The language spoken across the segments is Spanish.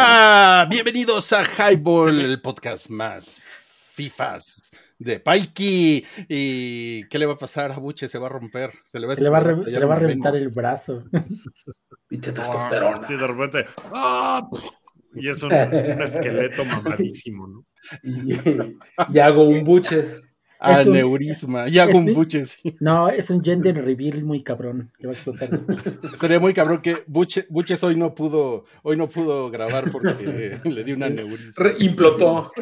Hola, bienvenidos a Highball, el podcast más FIFAs de Paiki. ¿Y qué le va a pasar a Buche? Se va a romper. Se le va, a, reventar el brazo. Pinche testosterona. Sí, de repente. ¡ah! y es un, esqueleto mamadísimo, ¿no? Y, hago un buches. Aneurisma. y hago un buches. No, es un gender reveal muy cabrón. Que va a explotar. Estaría muy cabrón que Buches, hoy no pudo, hoy no pudo grabar porque le dio un aneurisma. implotó.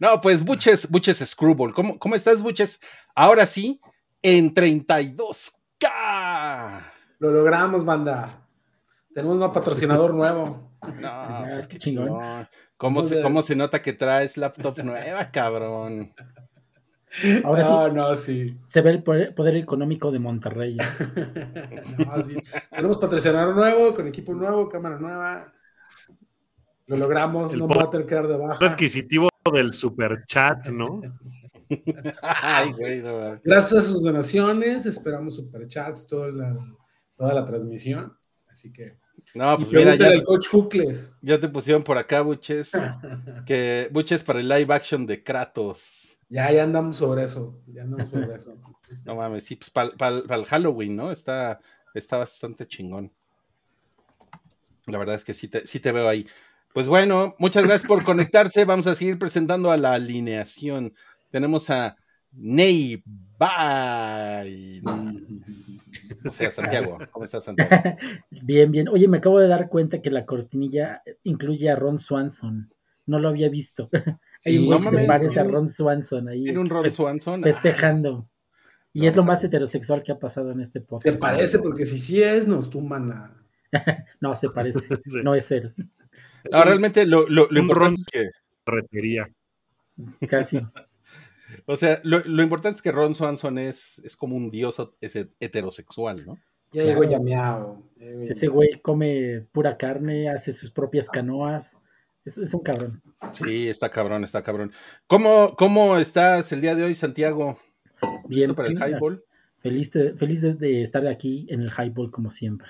No, pues Buches, Buches Screwball. ¿Cómo, ¿Cómo estás, Buches? Ahora sí, en 32K. Lo logramos, banda. Tenemos un patrocinador nuevo. No, ah, pues qué chingón. ¿Cómo se, ¿Cómo se nota que traes laptop nueva, cabrón? Ahora sí. No, no, sí. Se ve el poder, económico de Monterrey. no, sí. Tenemos patrocinador nuevo, con equipo nuevo, cámara nueva. Lo logramos, no va a tener que dar de baja. adquisitivo del super chat, ¿no? Ay, güey, Gracias a sus donaciones, esperamos super chats toda la, transmisión. Así que. No, pues mira, ya, el coach Huckles. ya te pusieron por acá, Buches, que Buches para el live action de Kratos. Ya, ya andamos sobre eso, ya andamos sobre eso. No mames, sí, pues para el Halloween, ¿no? Está, está bastante chingón. La verdad es que sí te, sí te veo ahí. Pues bueno, muchas gracias por conectarse. Vamos a seguir presentando a la alineación. Tenemos a Ney Bye. O sea, Santiago. ¿Cómo estás, Santiago? Bien, bien. Oye, me acabo de dar cuenta que la cortinilla incluye a Ron Swanson. No lo había visto. Sí, no se parece a Ron Swanson ahí. Tiene un Ron Swanson. Festejando. Y es lo más heterosexual que ha pasado en este podcast. Se parece, porque si sí es, nos tumban a. no, se parece. No es él. No, realmente lo, lo, importante es que. Retería. Casi. O sea, lo, lo, importante es que Ron Swanson es, es como un dios heterosexual, ¿no? Ya llegó llameado. ese güey come pura carne, hace sus propias canoas. Es, es, un cabrón. Sí, está cabrón, está cabrón. ¿Cómo, cómo estás el día de hoy, Santiago? Bien. para el highball? Feliz, de, feliz de, estar aquí en el highball como siempre.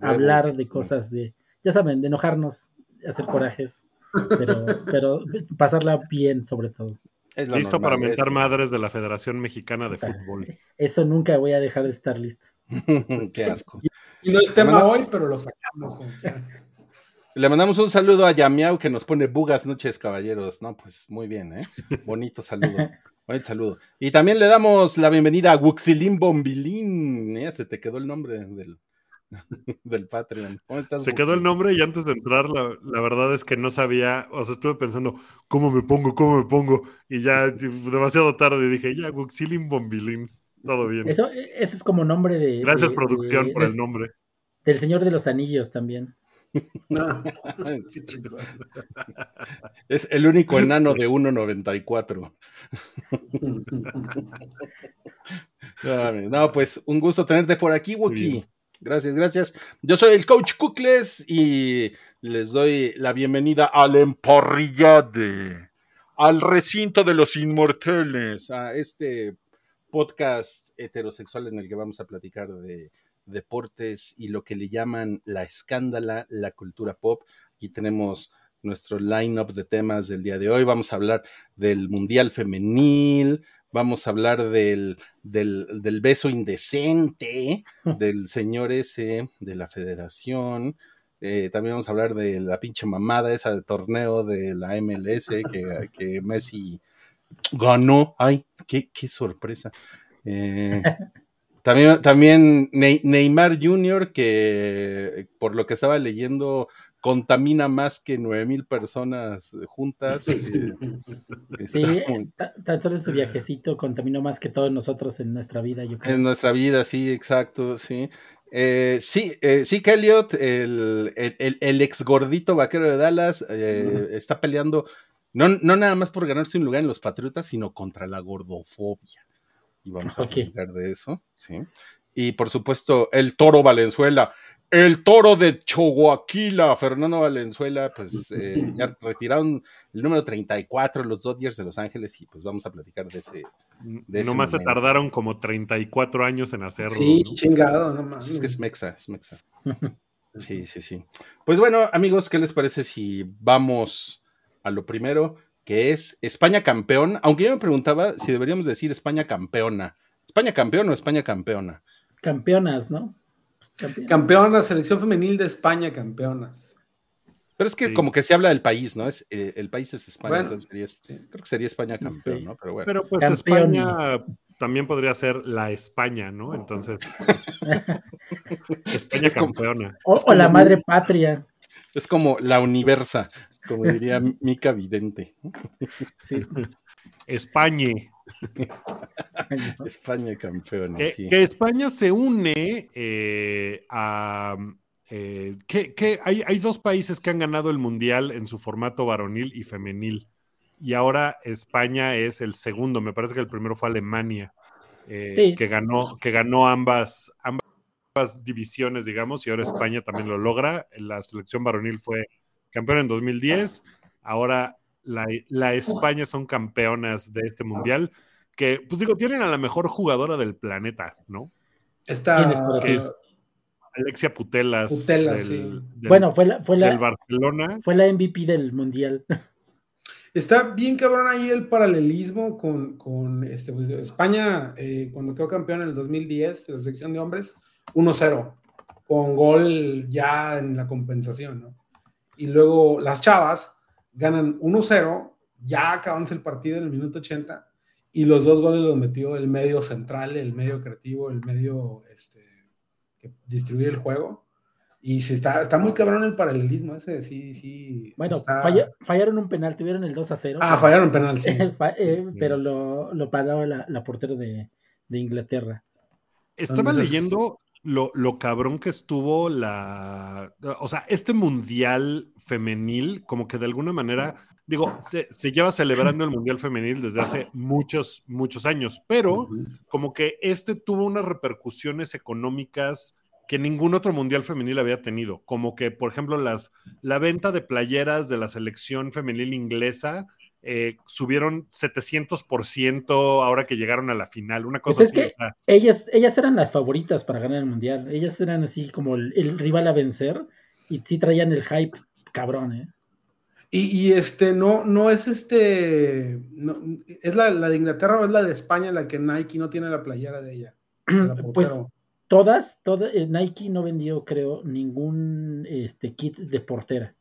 Hablar de cosas de, ya saben, de enojarnos hacer corajes, pero, pero pasarla bien sobre todo. Listo para mentar madres de la Federación Mexicana de Fútbol. Eso nunca voy a dejar de estar listo. Qué asco. Y no es tema hoy, pero lo sacamos Le mandamos un saludo a Yamiau que nos pone bugas noches, caballeros. No, pues muy bien, ¿eh? Bonito saludo. Bonito saludo. Y también le damos la bienvenida a Wuxilín Bombilín. ¿eh? Se te quedó el nombre del, del Patreon. Se quedó el nombre y antes de entrar, la, verdad es que no sabía, o sea, estuve pensando, ¿cómo me pongo? ¿Cómo me pongo? Y ya demasiado tarde dije, ya, Guxilin Bombilín, todo bien. Eso, eso es como nombre de. Gracias, producción, por el nombre. Del Señor de los Anillos también. es el único enano de 1.94. no, pues un gusto tenerte por aquí, Wookie. Gracias, gracias. Yo soy el coach Kukles y les doy la bienvenida al emparrillade, al recinto de los inmortales, a este podcast heterosexual en el que vamos a platicar de deportes y lo que le llaman la escándala, la cultura pop. Aquí tenemos nuestro line-up de temas del día de hoy. Vamos a hablar del Mundial Femenil, vamos a hablar del, del, beso indecente del señor ese de la federación. Eh, también vamos a hablar de la pinche mamada esa de torneo de la MLS que, que Messi ganó. Ay, qué, qué sorpresa. Eh, también, también Neymar Jr., que por lo que estaba leyendo, contamina más que nueve mil personas eh, juntas. Eh, sí, tan solo su viajecito contaminó más que todos nosotros en nuestra vida, yo creo. En nuestra vida, sí, exacto, sí. Eh, sí, sí, que Elliot, el, el, ex gordito vaquero de Dallas, está peleando no, no nada más por ganarse un lugar en los Patriotas, sino contra la gordofobia. Y vamos a hablar de eso, sí. Y por supuesto, el toro Valenzuela el toro de Choguaquila, Fernando Valenzuela, pues eh, ya retiraron el número 34, los Dodgers de Los Ángeles, y pues vamos a platicar de ese. De Nomás se tardaron como 34 años en hacerlo. Sí, chingado, no Es que es Mexa, es Mexa. Sí, sí, sí. Pues bueno, amigos, ¿qué les parece si vamos a lo primero, que es España campeón? Aunque yo me preguntaba si deberíamos decir España campeona. ¿España campeón o España campeona? Campeonas, ¿no? Campeonas, selección femenil de España, campeonas. Pero es que como que se habla del país, ¿no? Es, eh, el país es España, entonces sería, creo que sería España campeón, ¿no? Pero bueno. Pero pues España también podría ser la España, ¿no? Entonces. España campeona. O, la madre patria. Es como la universa, como diría Mica Vidente. Sí. España. España campeona. Que, España se une eh, a. Eh, que, hay, hay, dos países que han ganado el mundial en su formato varonil y femenil. Y ahora España es el segundo. Me parece que el primero fue Alemania, eh, que, ganó, que ganó ambas, ambas divisiones, digamos, y ahora España también lo logra. La selección varonil fue campeona en 2010. Ahora la, la España son campeonas de este mundial que, pues digo, tienen a la mejor jugadora del planeta, ¿no? Está que es Alexia Putelas. Putelas sí. bueno, fue la, fue la, Barcelona. Fue la MVP del Mundial. Está bien cabrón ahí el paralelismo con, con este, pues, España, eh, cuando quedó campeón en el 2010, la sección de hombres, 1-0, con gol ya en la compensación, ¿no? Y luego las chavas ganan 1-0, ya acabándose el partido en el minuto 80, y los dos goles los metió el medio central, el medio creativo, el medio este, que distribuye el juego. Y se está, está muy cabrón el paralelismo ese, sí, sí. Bueno, fallaron un penal, tuvieron el 2 a 0. Ah, fallaron un penal, sí. Eh, pero lo, lo paró la, la portera de, de, Inglaterra. Estaba leyendo lo, lo, cabrón que estuvo la. O sea, este mundial femenil, como que de alguna manera digo, se, lleva celebrando el Mundial Femenil desde hace muchos, muchos años, pero como que este tuvo unas repercusiones económicas que ningún otro Mundial Femenil había tenido, como que, por ejemplo, las, la venta de playeras de la selección femenil inglesa eh, subieron 700% ahora que llegaron a la final, una pues cosa es Que ellas, ellas eran las favoritas para ganar el Mundial, ellas eran así como el, el rival a vencer y sí traían el hype cabrón, ¿eh? Y, este, no, no es este, es la, de Inglaterra o es la de España la que Nike no tiene la playera de ella. pues todas, todas, eh, Nike no vendió, creo, ningún este, kit de portera.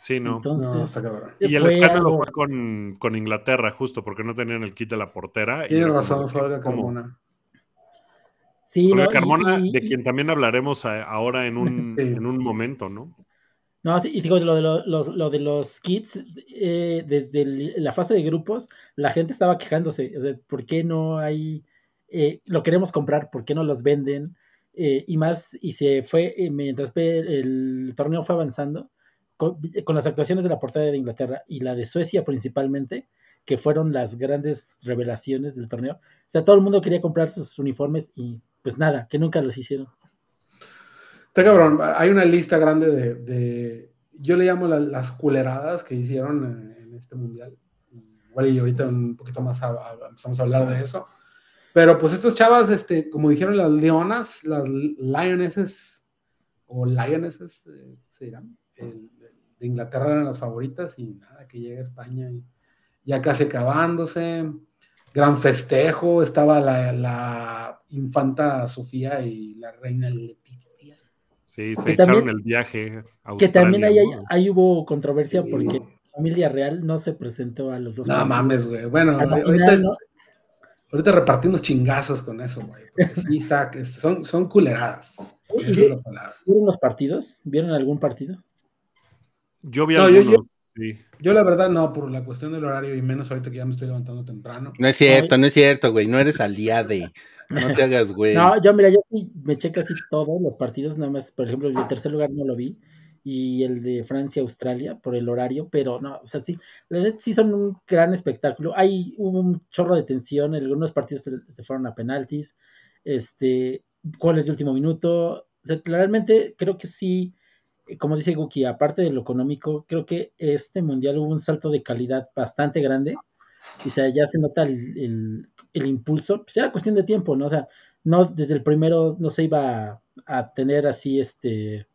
Sí, no. Entonces, y el escándalo fue con, Inglaterra, justo porque no tenían el kit de la portera. Tiene razón, fue Olga Carmona. Sí, Carmona, de quien también hablaremos ahora en un, en un momento, ¿no? No, sí, y digo, lo de, lo, de los kits, eh, desde la fase de grupos, la gente estaba quejándose, o sea, ¿por qué no hay, eh, lo queremos comprar, ¿por qué no los venden? Eh, y más, y se fue, mientras el, torneo fue avanzando, con, las actuaciones de la portada de Inglaterra y la de Suecia principalmente, que fueron las grandes revelaciones del torneo, o sea, todo el mundo quería comprar sus uniformes y pues nada, que nunca los hicieron. Está cabrón, hay una lista grande de, yo le llamo las culeradas que hicieron en, este mundial. Igual y ahorita un poquito más empezamos a hablar de eso. Pero pues estas chavas, este, como dijeron las leonas, las lionesses o lionesses, eh, se dirán, de Inglaterra eran las favoritas y nada, que llega a España y ya casi acabándose. Gran festejo, estaba la, la infanta Sofía y la reina Leticia Sí, se echaron el viaje a Que también ahí, ahí, hubo controversia porque la familia real no se presentó a los dos. No mames, güey. Bueno, ahorita, ahorita, repartimos chingazos con eso, güey. Porque sí está, son, son culeradas. Esa es la palabra. ¿Vieron los partidos? ¿Vieron algún partido? Yo vi algunos. Yo, la verdad no, por la cuestión del horario y menos ahorita que ya me estoy levantando temprano. No es cierto, no es cierto, güey. No eres aliade. No te hagas, güey. No, yo, mira, yo me eché casi todos los partidos, nada más, por ejemplo, el tercer lugar no lo vi, y el de Francia-Australia por el horario, pero no, o sea, sí, la verdad sí son un gran espectáculo. Hay hubo un chorro de tensión, algunos partidos se, fueron a penaltis, este, goles de último minuto. O sea, realmente creo que sí, como dice Guki, aparte de lo económico, creo que este mundial hubo un salto de calidad bastante grande. Y o sea, ya se nota el, el impulso, pues era cuestión de tiempo, ¿no? O sea, no desde el primero no se iba a, tener así este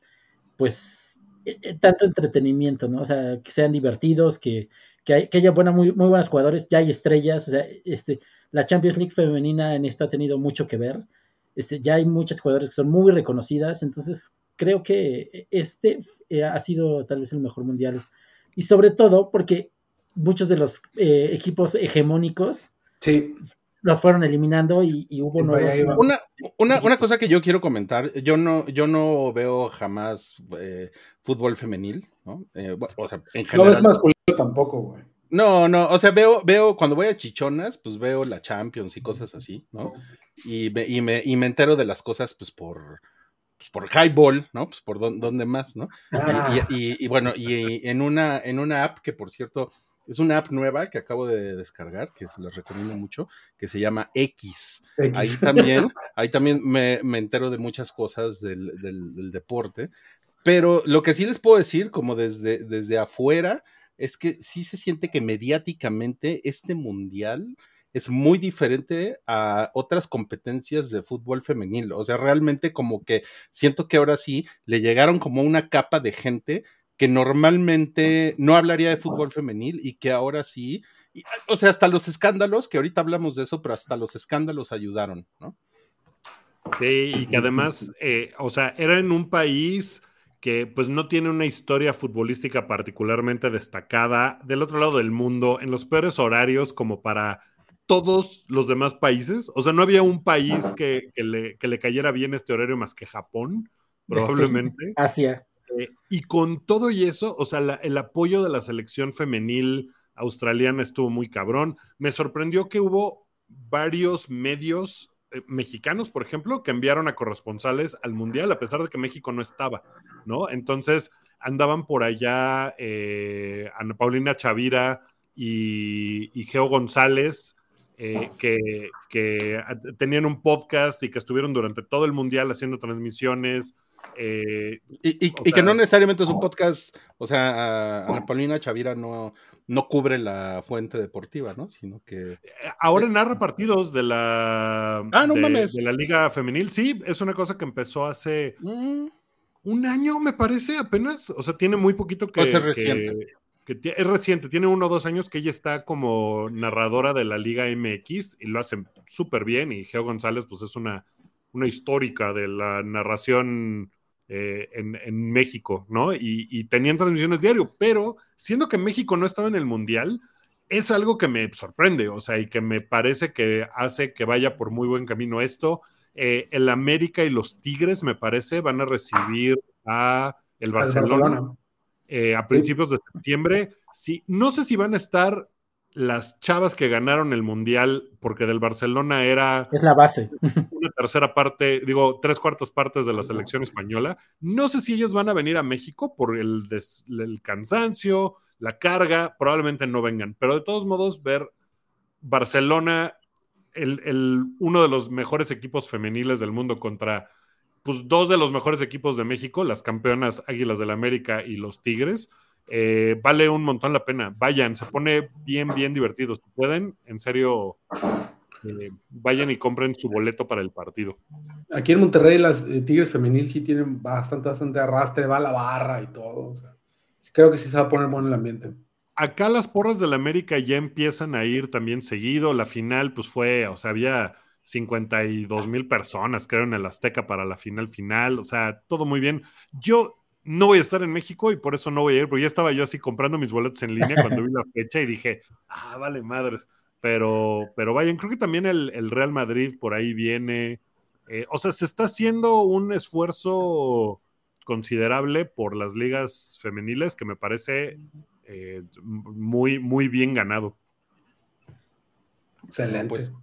pues, eh, eh, tanto entretenimiento, ¿no? O sea, que sean divertidos, que, que, haya buena, muy, muy buenos jugadores, ya hay estrellas, o sea, este, la Champions League femenina en esto ha tenido mucho que ver, este, ya hay muchas jugadores que son muy reconocidas, entonces creo que este ha sido tal vez el mejor mundial, y sobre todo porque muchos de los equipos hegemónicos sí los fueron eliminando y, hubo nuevos. Una, una, una, cosa que yo quiero comentar, yo no, yo no veo jamás eh, fútbol femenil, ¿no? Eh, o sea, en general. No ves masculino tampoco, güey. No, no, o sea, veo, veo, cuando voy a chichonas, pues veo la Champions y cosas así, ¿no? Y me, y me, y me entero de las cosas, pues por, pues, por highball, ¿no? Pues por dónde más, ¿no? Ah. Y, y, bueno, y en una, en una app que por cierto, es una app nueva que acabo de descargar, que se las recomiendo mucho, que se llama X. Ahí también, ahí también me, entero de muchas cosas del, deporte. Pero lo que sí les puedo decir, como desde, desde afuera, es que sí se siente que mediáticamente este mundial es muy diferente a otras competencias de fútbol femenil. O sea, realmente como que siento que ahora sí le llegaron como una capa de gente que normalmente no hablaría de fútbol femenil y que ahora sí, o sea, hasta los escándalos, que ahorita hablamos de eso, pero hasta los escándalos ayudaron, ¿no? Sí, y que además, eh, o sea, era en un país que pues no tiene una historia futbolística particularmente destacada del otro lado del mundo, en los peores horarios como para todos los demás países. O sea, no había un país que, le, que le, cayera bien este horario más que Japón, probablemente. Asia. Eh, y con todo y eso, o sea, el apoyo de la selección femenil australiana estuvo muy cabrón. Me sorprendió que hubo varios medios eh, mexicanos, por ejemplo, que enviaron a corresponsales al Mundial, a pesar de que México no estaba, ¿no? Entonces andaban por allá eh, Ana Paulina Chavira y, Geo González. Que, que, tenían un podcast y que estuvieron durante todo el mundial haciendo transmisiones, eh, y, que no necesariamente es un podcast, o sea, Ana Paulina Chavira no, no cubre la fuente deportiva, ¿no? Sino que. Eh, ahora narra partidos de la. Ah, no de, mames. De la Liga Femenil. Sí, es una cosa que empezó hace mm. un año, me parece, apenas. O sea, tiene muy poquito que. Pues es reciente. Es reciente, tiene uno o dos años que ella está como narradora de la Liga MX y lo hace súper bien. Y Geo González, pues es una, una histórica de la narración eh, en, México, ¿no? Y, tenían transmisiones diario, pero siendo que México no estaba en el Mundial, es algo que me sorprende, o sea, y que me parece que hace que vaya por muy buen camino esto. Eh, el América y los Tigres, me parece, van a recibir a el Barcelona, eh, a principios de septiembre. Sí, no sé si van a estar las chavas que ganaron el mundial, porque del Barcelona era. Es la base. Una tercera parte, digo, tres cuartas partes de la selección española. No sé si ellos van a venir a México por el, el cansancio, la carga, probablemente no vengan, pero de todos modos, ver Barcelona, el, el, uno de los mejores equipos femeniles del mundo contra pues dos de los mejores equipos de México, las campeonas Águilas del América y los Tigres eh, vale un montón la pena. Vayan, se pone bien, bien divertido. Si pueden, en serio, eh, vayan y compren su boleto para el partido. Aquí en Monterrey las eh, Tigres femenil sí tienen bastante, bastante arrastre, va a la barra y todo. creo que sí se va a poner bueno el ambiente. Acá las porras del América ya empiezan a ir también seguido. La final, pues fue, o sea, había 52 mil personas, creo, en el Azteca para la final final. O sea, todo muy bien. Yo no voy a estar en México y por eso no voy a ir, porque ya estaba yo así comprando mis boletos en línea cuando vi la fecha y dije, ah, vale madres. Pero, pero vayan, creo que también el, Real Madrid por ahí viene. Eh, o sea, se está haciendo un esfuerzo considerable por las ligas femeniles que me parece eh, muy, muy bien ganado. Excelente. Pues,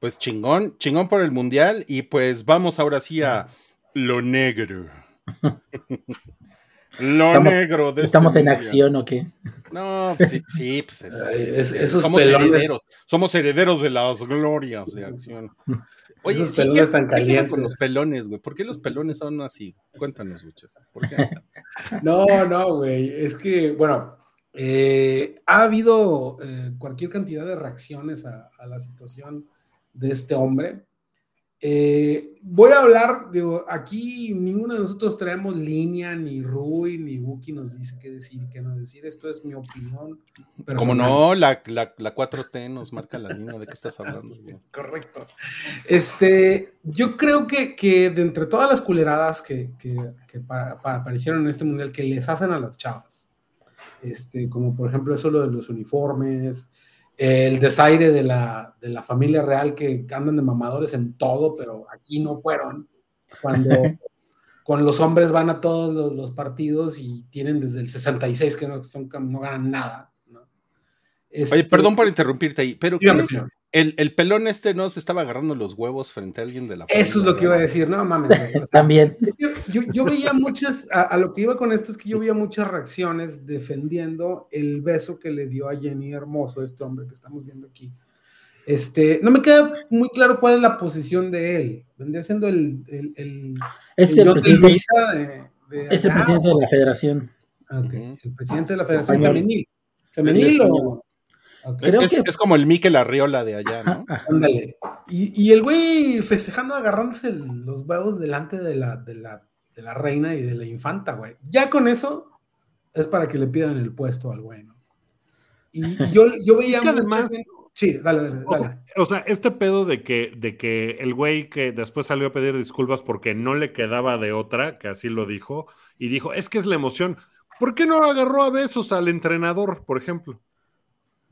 pues chingón, chingón por el mundial y pues vamos ahora sí a lo negro. Lo negro de ¿Estamos este en acción o qué? No, pues sí, pues es, somos herederos, somos herederos de las glorias de acción. Oye, esos pelones están calientes. con los pelones, güey? ¿Por qué los pelones son así? Cuéntanos, muchachos. no, no, güey. Es que, bueno, eh, ha habido eh, cualquier cantidad de reacciones a, la situación de este hombre. Eh, voy a hablar, digo, aquí ninguno de nosotros traemos línea, ni Rui, ni Buki nos dice qué decir qué no decir. Esto es mi opinión. Como no, la, la, 4T nos marca la línea de qué estás hablando. Correcto. Este, yo creo que, que de entre todas las culeradas que, que, aparecieron en este mundial que les hacen a las chavas, este, como por ejemplo eso lo de los uniformes, el desaire de la, de la familia real que andan de mamadores en todo, pero aquí no fueron. Cuando con los hombres van a todos los, partidos y tienen desde el 66 que no, son, no ganan nada. Oye, este perdón por interrumpirte ahí, pero el, pelón este no se estaba agarrando los huevos frente a alguien de la Eso es lo que iba a decir, no mames. También. Yo, veía muchas, a, lo que iba con esto es que yo veía muchas reacciones defendiendo el beso que le dio a Jenny Hermoso, este hombre que estamos viendo aquí. Este, no me queda muy claro cuál es la posición de él. Vendría siendo el. el, es el, presidente, de, es el presidente de la federación. Okay. El presidente de la federación femenil. ¿Femenil o.? Es, como el Mikel Arriola de allá, ¿no? Ándale. Y, el güey festejando, agarrándose los huevos delante de la, de, la, reina y de la infanta, güey. Ya con eso es para que le pidan el puesto al güey, ¿no? Y, yo, yo veía además, Sí, dale, dale, dale. O sea, este pedo de que, de que el güey que después salió a pedir disculpas porque no le quedaba de otra, que así lo dijo, y dijo, es que es la emoción. ¿Por qué no agarró a besos al entrenador, por ejemplo?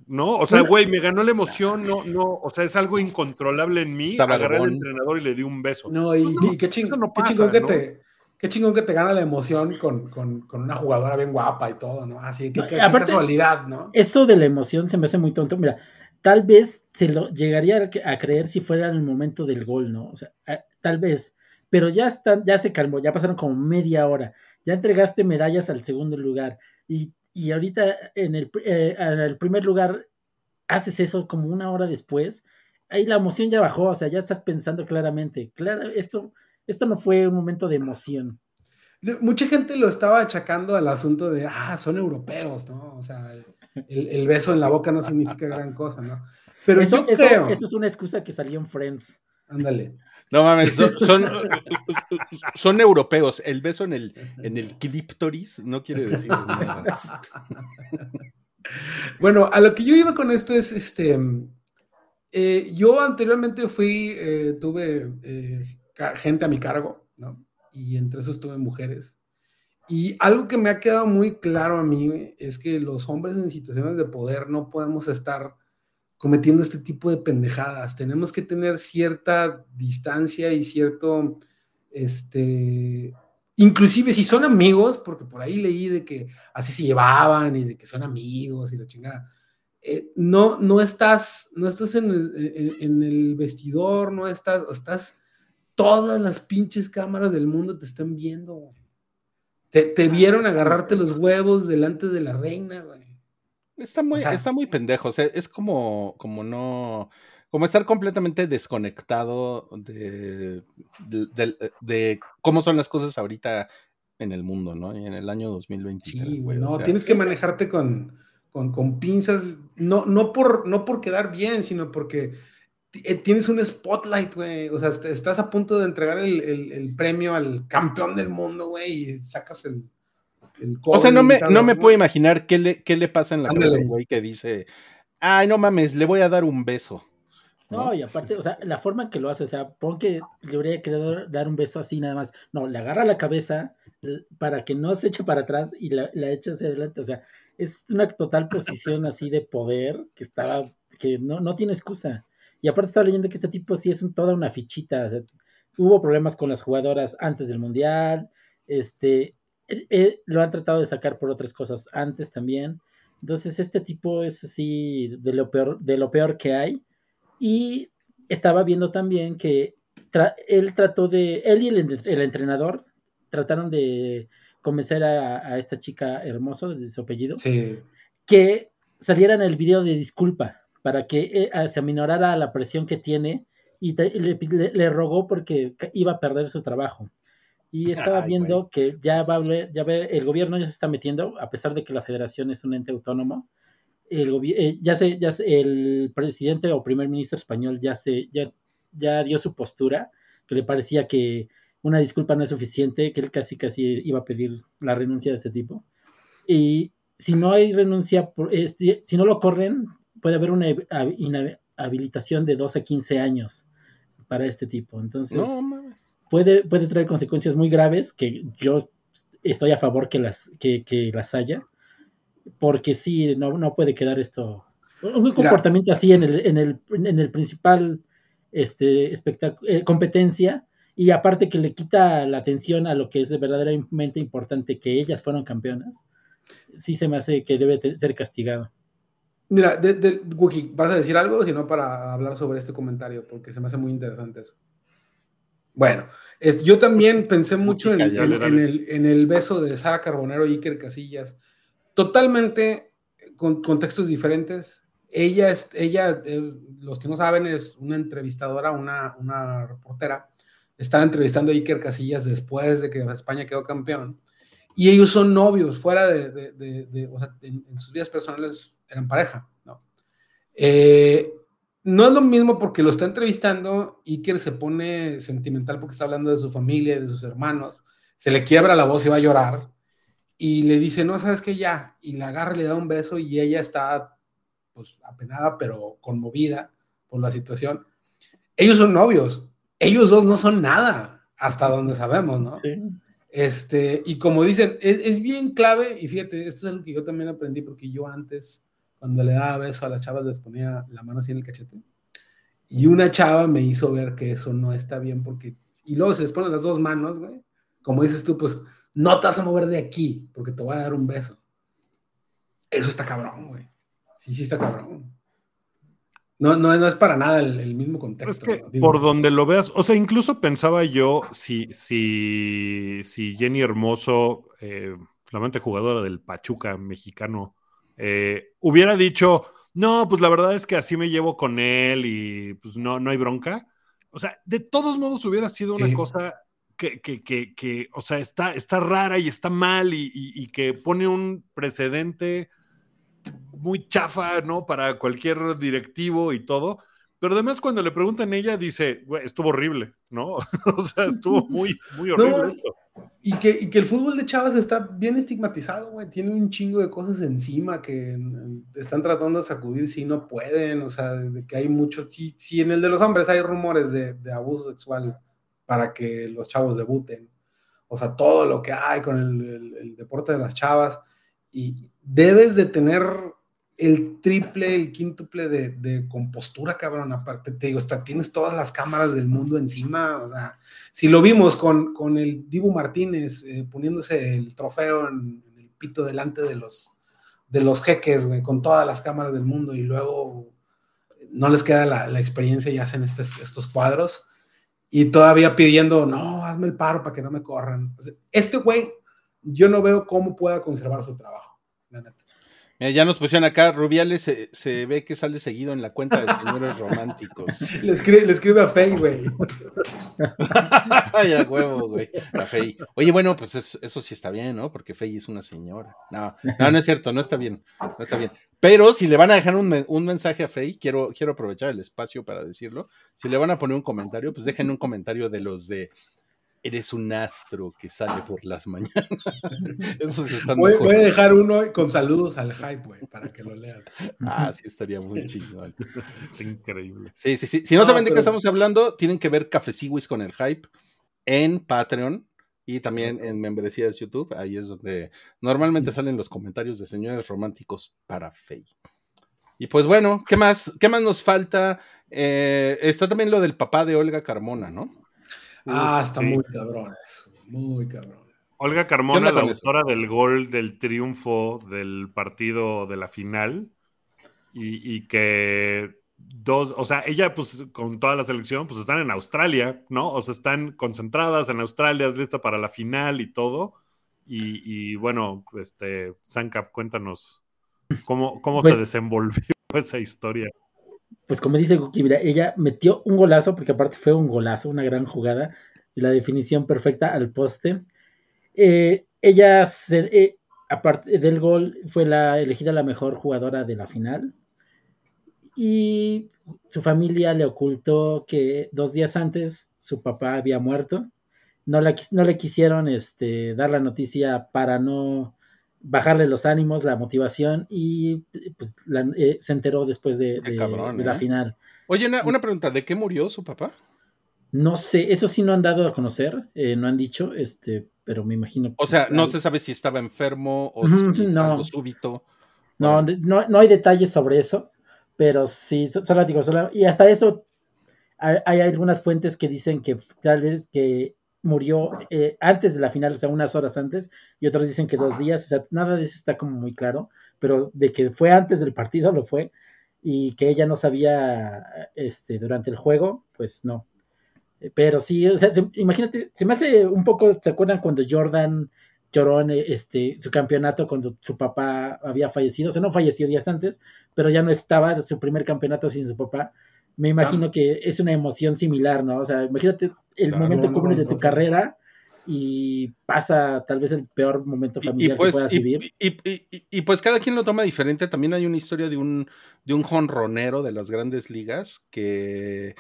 ¿No? O sea, güey, me ganó la emoción, no, no, o sea, es algo incontrolable en mí. Estaba Agarré al entrenador y le di un beso. No, y, qué, chingón, qué chingón que te, qué chingón que te gana la emoción con, con, con, una jugadora bien guapa y todo, ¿no? Así que qué, casualidad, ¿no? Eso de la emoción se me hace muy tonto. Mira, tal vez se lo llegaría a creer si fuera en el momento del gol, ¿no? O sea, tal vez, pero ya están, ya se calmó, ya pasaron como media hora, ya entregaste medallas al segundo lugar y y ahorita en el, eh, en el primer lugar haces eso como una hora después, ahí la emoción ya bajó, o sea, ya estás pensando claramente, claro, esto, esto no fue un momento de emoción. Mucha gente lo estaba achacando al asunto de, ah, son europeos, ¿no? O sea, el, beso en la boca no significa gran cosa, ¿no? Pero eso, yo creo... Eso es una excusa que salió en Friends. Ándale. No mames, son, son, europeos. El beso en el, en el clíptoris no quiere decir nada. Bueno, a lo que yo iba con esto es este. Eh, yo anteriormente fui, eh, tuve eh, gente a mi cargo, ¿no? Y entre esos tuve mujeres. Y algo que me ha quedado muy claro a mí es que los hombres en situaciones de poder no podemos estar cometiendo este tipo de pendejadas. Tenemos que tener cierta distancia y cierto, este, inclusive si son amigos, porque por ahí leí de que así se llevaban y de que son amigos y la chingada. Eh, no, no estás, no estás en el, en, el vestidor, no estás, estás, todas las pinches cámaras del mundo te están viendo. Te, te vieron agarrarte los huevos delante de la reina, güey. Está muy, está muy pendejo. O sea, es como, como no. Como estar completamente desconectado de, de, cómo son las cosas ahorita en el mundo, ¿no? Y en el año 2023. Sí, güey, no, tienes que manejarte con, con, pinzas, no, no, por, no por quedar bien, sino porque eh, tienes un spotlight, güey. O sea, estás a punto de entregar el, el premio al campeón del mundo, güey, y sacas el, o sea, no me, no me puedo imaginar qué le, qué le pasa en la cabeza güey que dice, ay, no mames, le voy a dar un beso. No, y aparte, o sea, la forma en que lo hace, o sea, pon que le habría querido dar un beso así nada más. No, le agarra la cabeza para que no se eche para atrás y la, la echa hacia adelante. O sea, es una total posición así de poder que estaba, que no, no tiene excusa. Y aparte estaba leyendo que este tipo sí es toda una fichita. O sea, hubo problemas con las jugadoras antes del Mundial. Este, lo han tratado de sacar por otras cosas antes también. Entonces, este tipo es así de lo peor, de lo peor que hay. Y estaba viendo también que él trató de, él y el, entrenador trataron de convencer a, esta chica hermoso de su apellido que saliera en el video de disculpa para que eh, se aminorara la presión que tiene y le, rogó porque iba a perder su trabajo. Y estaba viendo que ya va a ya ve, el gobierno ya se está metiendo, a pesar de que la federación es un ente autónomo. El eh, ya ya el presidente o primer ministro español ya se ya, ya dio su postura que le parecía que una disculpa no es suficiente, que él casi casi iba a pedir la renuncia de este tipo. Y si no hay renuncia, este, si no lo corren, puede haber una inhabilitación de 2 a 15 años para este tipo. Entonces, puede, puede traer consecuencias muy graves que yo estoy a favor que las, que, las haya, porque sí, no, no puede quedar esto. Un comportamiento así en el, en el, en el principal este, eh, competencia y aparte que le quita la atención a lo que es de verdaderamente importante, que ellas fueron campeonas, sí se me hace que debe ser castigado. Mira, de, ¿vas a decir algo? Si no, para hablar sobre este comentario, porque se me hace muy interesante eso. Bueno, yo también pensé mucho en, el, en, el, beso de Sara Carbonero y Iker Casillas. Totalmente con contextos diferentes. Ella, es, ella eh, los que no saben, es una entrevistadora, una, una reportera estaba entrevistando a Iker Casillas después de que España quedó campeón. Y ellos son novios, fuera de, o sea, en, sus vidas personales eran pareja, ¿no? Eh, no es lo mismo porque lo está entrevistando, Iker se pone sentimental porque está hablando de su familia, de sus hermanos, se le quiebra la voz y va a llorar, y le dice, no, sabes que ya, y la agarra, le da un beso y ella está, pues, apenada, pero conmovida por la situación. Ellos son novios, ellos dos no son nada, hasta donde sabemos, ¿no? Sí. Este, y como dicen, es, bien clave, y fíjate, esto es algo que yo también aprendí, porque yo antes, cuando le daba beso a las chavas, les ponía la mano así en el cachete. Y una chava me hizo ver que eso no está bien, porque, y luego se les ponen las dos manos, güey. Como dices tú, pues no te vas a mover de aquí, porque te voy a dar un beso. Eso está cabrón, güey. Sí, sí está cabrón. No, no, no es para nada el, mismo contexto. por donde lo veas, o sea, incluso pensaba yo si, si, si Jenny Hermoso, eh, flamante jugadora del Pachuca mexicano, eh, hubiera dicho, no, pues la verdad es que así me llevo con él y pues no, no hay bronca. O sea, de todos modos hubiera sido una cosa que, que, que, que, o sea, está, está rara y está mal y, y que pone un precedente muy chafa, ¿no? Para cualquier directivo y todo. Pero además cuando le preguntan a ella, dice, güey, estuvo horrible, ¿no? o sea, estuvo muy, muy horrible esto. Y que, y que el fútbol de Chavas está bien estigmatizado, güey. Tiene un chingo de cosas encima que están tratando de sacudir si no pueden. O sea, de que hay mucho. Si, si en el de los hombres hay rumores de, abuso sexual para que los chavos debuten. O sea, todo lo que hay con el deporte de las chavas. Y debes de tener el triple, el quíntuple de, compostura, cabrón. Aparte, te digo, está, tienes todas las cámaras del mundo encima. O sea, si lo vimos con, con el Dibu Martínez eh, poniéndose el trofeo en, el pito delante de los, de los jeques, güey, con todas las cámaras del mundo y luego no les queda la, experiencia y hacen estos, estos cuadros. Y todavía pidiendo, no, hazme el paro para que no me corran. Este güey, yo no veo cómo pueda conservar su trabajo, la ya nos pusieron acá, Rubiales se, ve que sale seguido en la cuenta de señores románticos. Le escribe, le escribe a Fey, güey. Ay, a huevo, güey. A Fey. Oye, bueno, pues eso, sí está bien, ¿no? Porque Fey es una señora. No, no, no es cierto, no está bien. No está bien. Pero si le van a dejar un, un mensaje a Fey, quiero, quiero aprovechar el espacio para decirlo. Si le van a poner un comentario, pues dejen un comentario de los de eres un astro que sale por las mañanas. voy, voy, a dejar uno con saludos al hype, güey, para que lo leas. Ah, sí, estaría muy chido. Está increíble. Sí, sí, sí. Si no, saben de qué estamos hablando, tienen que ver Cafeciwis con el hype en Patreon y también en membresías de YouTube. Ahí es donde normalmente salen los comentarios de señores románticos para Faye. Y pues bueno, ¿qué más? ¿Qué más nos falta? Eh, está también lo del papá de Olga Carmona, ¿no? Ah, está muy cabrón eso, muy cabrón. Olga Carmona, la autora del gol del triunfo del partido de la final, y, que dos, o sea, ella pues con toda la selección pues están en Australia, ¿no? O sea, están concentradas en Australia, es lista para la final y todo. Y, bueno, este, Sankaf, cuéntanos cómo, cómo se pues desenvolvió esa historia pues como dice Guki, ella metió un golazo, porque aparte fue un golazo, una gran jugada, y la definición perfecta al poste. Eh, ella, eh, aparte del gol, fue la elegida la mejor jugadora de la final. y su familia le ocultó que dos días antes su papá había muerto. No, no le quisieron este, dar la noticia para no bajarle los ánimos, la motivación y pues, eh, se enteró después de, la ¿eh? final. Oye, una, pregunta, ¿de qué murió su papá? No sé, eso sí no han dado a conocer, eh, no han dicho, este, pero me imagino. O sea, no se sabe si estaba enfermo o si no. algo súbito. No, no, no, hay detalles sobre eso, pero sí, solo digo, solo, y hasta eso hay, hay, algunas fuentes que dicen que tal vez que murió eh, antes de la final, o sea, unas horas antes, y otros dicen que dos días, o sea, nada de eso está como muy claro, pero de que fue antes del partido, lo fue, y que ella no sabía este, durante el juego, pues no. Pero sí, o sea, imagínate, se me hace un poco, ¿se acuerdan cuando Jordan lloró en este, su campeonato cuando su papá había fallecido? O sea, no falleció días antes, pero ya no estaba su primer campeonato sin su papá. Me imagino que es una emoción similar, ¿no? O sea, imagínate el momento común de tu carrera y pasa tal vez el peor momento familiar pues, que puedas vivir. Y, pues cada quien lo toma diferente. También hay una historia de un, de un jonronero de las grandes ligas que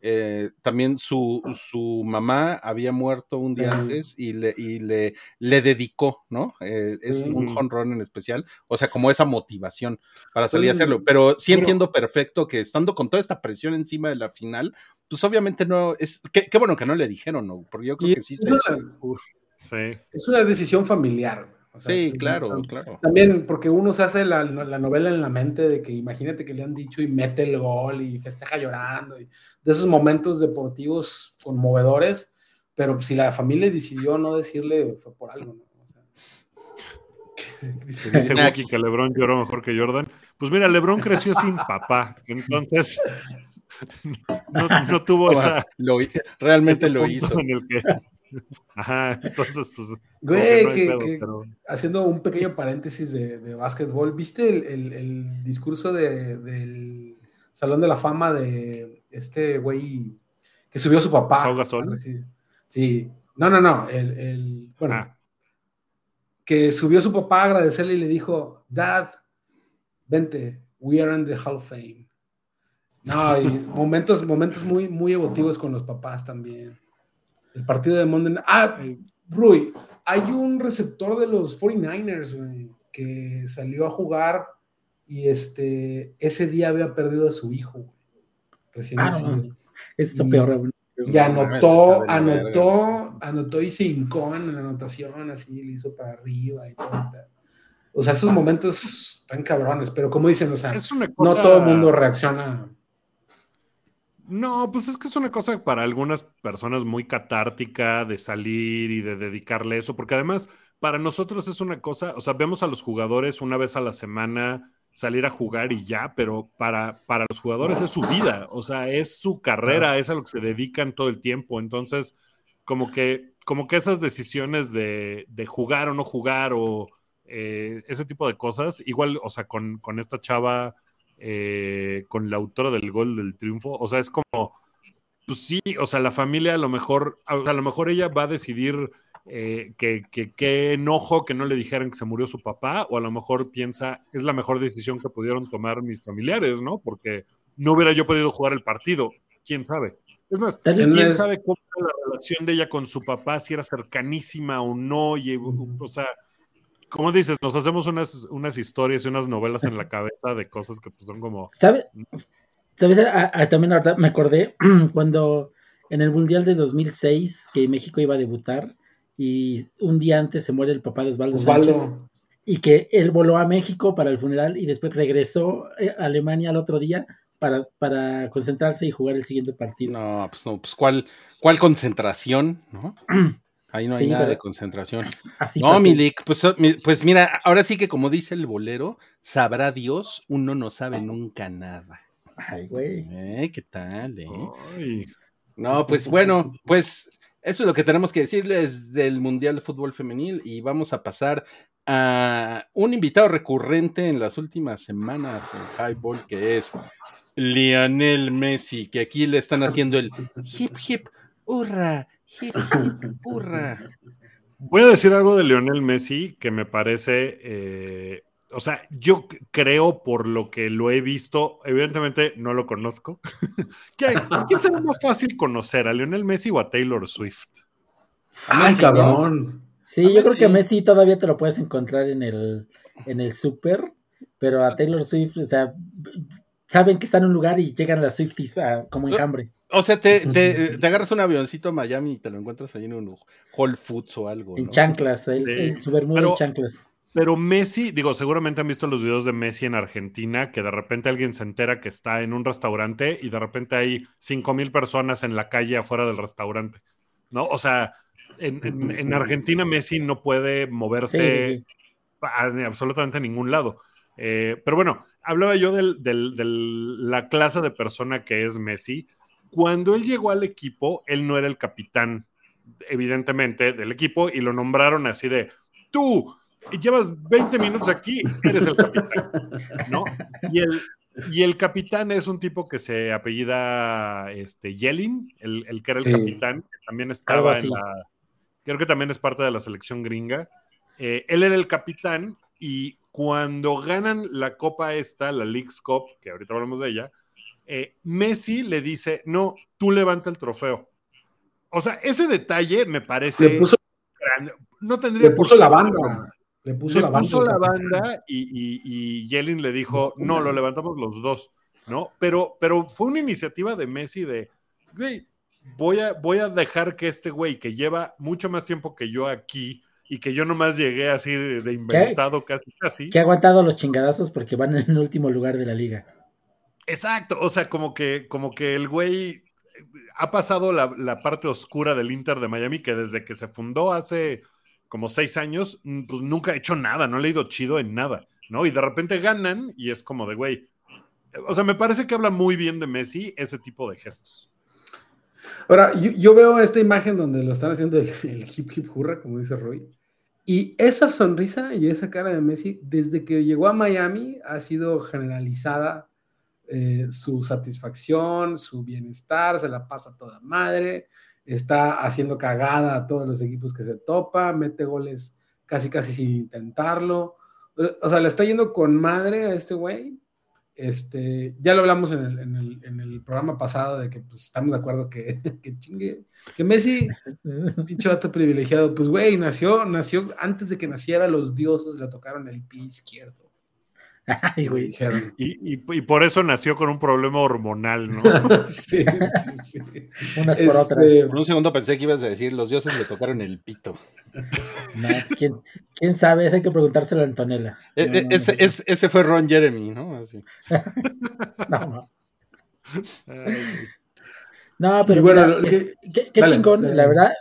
eh, también su, su, mamá había muerto un día antes y le, y le, le dedicó, ¿no? Eh, es un home run en especial, o sea, como esa motivación para salir a hacerlo. Pero sí entiendo perfecto que estando con toda esta presión encima de la final, pues obviamente no, es, qué, bueno que no le dijeron, ¿no? Porque yo creo que sí se... sí. Es una decisión familiar sí, claro, claro. También porque uno se hace la, novela en la mente de que imagínate que le han dicho y mete el gol y festeja llorando, y de esos momentos deportivos conmovedores, pero si la familia decidió no decirle, fue por algo, ¿no? dice, aquí que Lebron lloró mejor que Jordan. Pues mira, Lebron creció sin papá, entonces no, tuvo esa. realmente lo hizo. Ajá, entonces, pues. Güey, haciendo un pequeño paréntesis de, de básquetbol, ¿viste el, discurso del Salón de la Fama de este güey que subió su papá? Sí, no, no, no, el, bueno, ah. que subió su papá a agradecerle y le dijo, Dad, vente, we are in the Hall of Fame. No, y momentos, momentos muy, muy emotivos con los papás también. El partido de Monday Ah, Rui, hay un receptor de los 49ers, güey, que salió a jugar y este, ese día había perdido a su hijo, güey. Recién ah, Esto peor, Y anotó, anotó, anotó y se hincó en la anotación, así le hizo para arriba y todo. O sea, esos momentos tan cabrones, pero como dicen, o sea, no todo el mundo reacciona no, pues es que es una cosa para algunas personas muy catártica de salir y de dedicarle eso, porque además para nosotros es una cosa, o sea, vemos a los jugadores una vez a la semana salir a jugar y ya, pero para, para los jugadores es su vida, o sea, es su carrera, es a lo que se dedican todo el tiempo, entonces como que, como que esas decisiones de, de jugar o no jugar o eh, ese tipo de cosas, igual, o sea, con, con esta chava eh, con la autora del gol del triunfo. O sea, es como, pues sí, o sea, la familia a lo mejor, a lo mejor ella va a decidir eh, que, que, enojo que no le dijeran que se murió su papá, o a lo mejor piensa, es la mejor decisión que pudieron tomar mis familiares, ¿no? Porque no hubiera yo podido jugar el partido, quién sabe. Es más, quién sabe cómo era la relación de ella con su papá, si era cercanísima o no, y, o sea, como dices, nos hacemos unas, unas historias y unas novelas en la cabeza de cosas que pues, son como. ¿Sabes? ¿Sabes? también me acordé cuando en el Mundial de 2006 que México iba a debutar y un día antes se muere el papá de Osvaldo, Osvaldo. y que él voló a México para el funeral y después regresó eh, a Alemania al otro día para, para concentrarse y jugar el siguiente partido. No, pues no, pues cuál, cuál concentración, ¿no? Ahí no hay nada de concentración. no, Milik, pues, pues mira, ahora sí que como dice el bolero, sabrá Dios, uno no sabe nunca nada. Ay, güey. Eh, ¿Qué tal, eh? No, pues bueno, pues eso es lo que tenemos que decirles del Mundial de Fútbol Femenil y vamos a pasar a un invitado recurrente en las últimas semanas en Highball, que es Lionel Messi, que aquí le están haciendo el hip hip, hurra, Voy a decir algo de Lionel Messi que me parece eh, o sea, yo creo por lo que lo he visto, evidentemente no lo conozco. ¿Quién será más fácil conocer, a Lionel Messi o a Taylor Swift? Ay, cabrón. Sí, yo creo que Messi todavía te lo puedes encontrar en el, en el super, pero a Taylor Swift, o sea, saben que está en un lugar y llegan las Swifties como enjambre. O sea, te, te, agarras un avioncito a Miami y te lo encuentras ahí en un Whole Foods o algo. En chanclas, en su bermuda en chanclas. Pero Messi, digo, seguramente han visto los videos de Messi en Argentina, que de repente alguien se entera que está en un restaurante y de repente hay cinco mil personas en la calle afuera del restaurante, ¿no? O sea, en, Argentina Messi no puede moverse a absolutamente ningún lado. Eh, pero bueno, hablaba yo de la clase de persona que es Messi. Cuando él llegó al equipo, él no era el capitán, evidentemente, del equipo y lo nombraron así de, tú, llevas 20 minutos aquí, eres el capitán, ¿no? Y el, y el capitán es un tipo que se apellida este, Yelin, el, que era el capitán, que también estaba en la... Creo que también es parte de la selección gringa. Eh, él era el capitán y cuando ganan la copa esta, la League's Cup, que ahorita hablamos de ella, eh, Messi le dice, no, tú levanta el trofeo. O sea, ese detalle me parece... No tendría le puso la banda. Le puso, la, banda, y, y, Yelin le dijo, no, lo levantamos los dos, ¿no? Pero, pero fue una iniciativa de Messi de, güey, voy a, voy a dejar que este güey que lleva mucho más tiempo que yo aquí y que yo nomás llegué así de, inventado casi casi. Que ha aguantado los chingadazos porque van en el último lugar de la liga. Exacto, o sea, como que, como que el güey ha pasado la, parte oscura del Inter de Miami que desde que se fundó hace como seis años, mm, pues nunca he hecho nada, no he leído chido en nada, ¿no? Y de repente ganan y es como de, güey, o sea, me parece que habla muy bien de Messi ese tipo de gestos. Ahora, yo, veo esta imagen donde lo están haciendo el, hip hip hurra, como dice Roy, y esa sonrisa y esa cara de Messi, desde que llegó a Miami, ha sido generalizada eh, su satisfacción, su bienestar, se la pasa toda madre, está haciendo cagada a todos los equipos que se topa, mete goles casi casi sin intentarlo. O sea, le está yendo con madre a este güey. Este, ya lo hablamos en el, programa pasado de que pues, estamos de acuerdo que, que chingue, que Messi, pinche vato privilegiado, pues güey, nació, nació antes de que naciera, los dioses le tocaron el pie izquierdo. Y, por eso nació con un problema hormonal, ¿no? sí, sí, sí. Unas por otras. Este, por un segundo pensé que ibas a decir, los dioses le tocaron el pito. ¿quién, sabe? Eso hay que preguntárselo a Antonella. E, e, ese, fue Ron Jeremy, ¿no? no, no. No, pero bueno, qué, chingón, la verdad.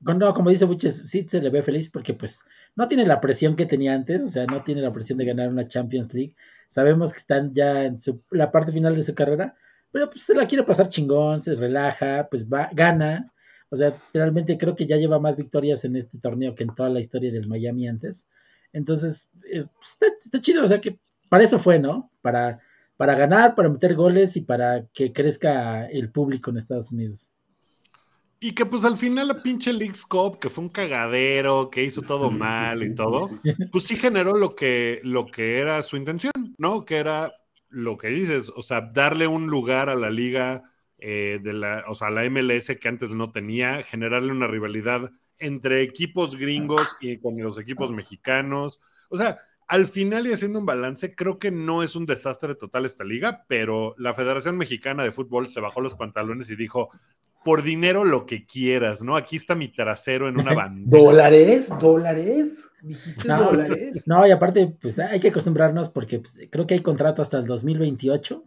No, como dice Buches, sí se le ve feliz porque pues no tiene la presión que tenía antes, o sea, no tiene la presión de ganar una Champions League. Sabemos que están ya en la parte final de su carrera, pero pues se la quiere pasar chingón, se relaja, pues va, gana. O sea, realmente creo que ya lleva más victorias en este torneo que en toda la historia del Miami antes. Entonces, pues, está, está, chido, o sea que para eso fue, ¿no? Para, para ganar, para meter goles y para que crezca el público en Estados Unidos. Y que pues al final la pinche League's Cup, que fue un cagadero, que hizo todo mal y todo, pues sí generó lo que, lo que era su intención, ¿no? Que era lo que dices, o sea, darle un lugar a la liga eh, de la, o sea, la MLS que antes no tenía, generarle una rivalidad entre equipos gringos y con los equipos mexicanos. O sea, al final y haciendo un balance, creo que no es un desastre total esta liga, pero la Federación Mexicana de Fútbol se bajó los pantalones y dijo, por dinero lo que quieras, ¿no? Aquí está mi trasero en una banda. ¿Dólares? ¿Dólares? ¿Dijiste dólares? No, y aparte, pues hay que acostumbrarnos porque pues, creo que hay contrato hasta el 2028.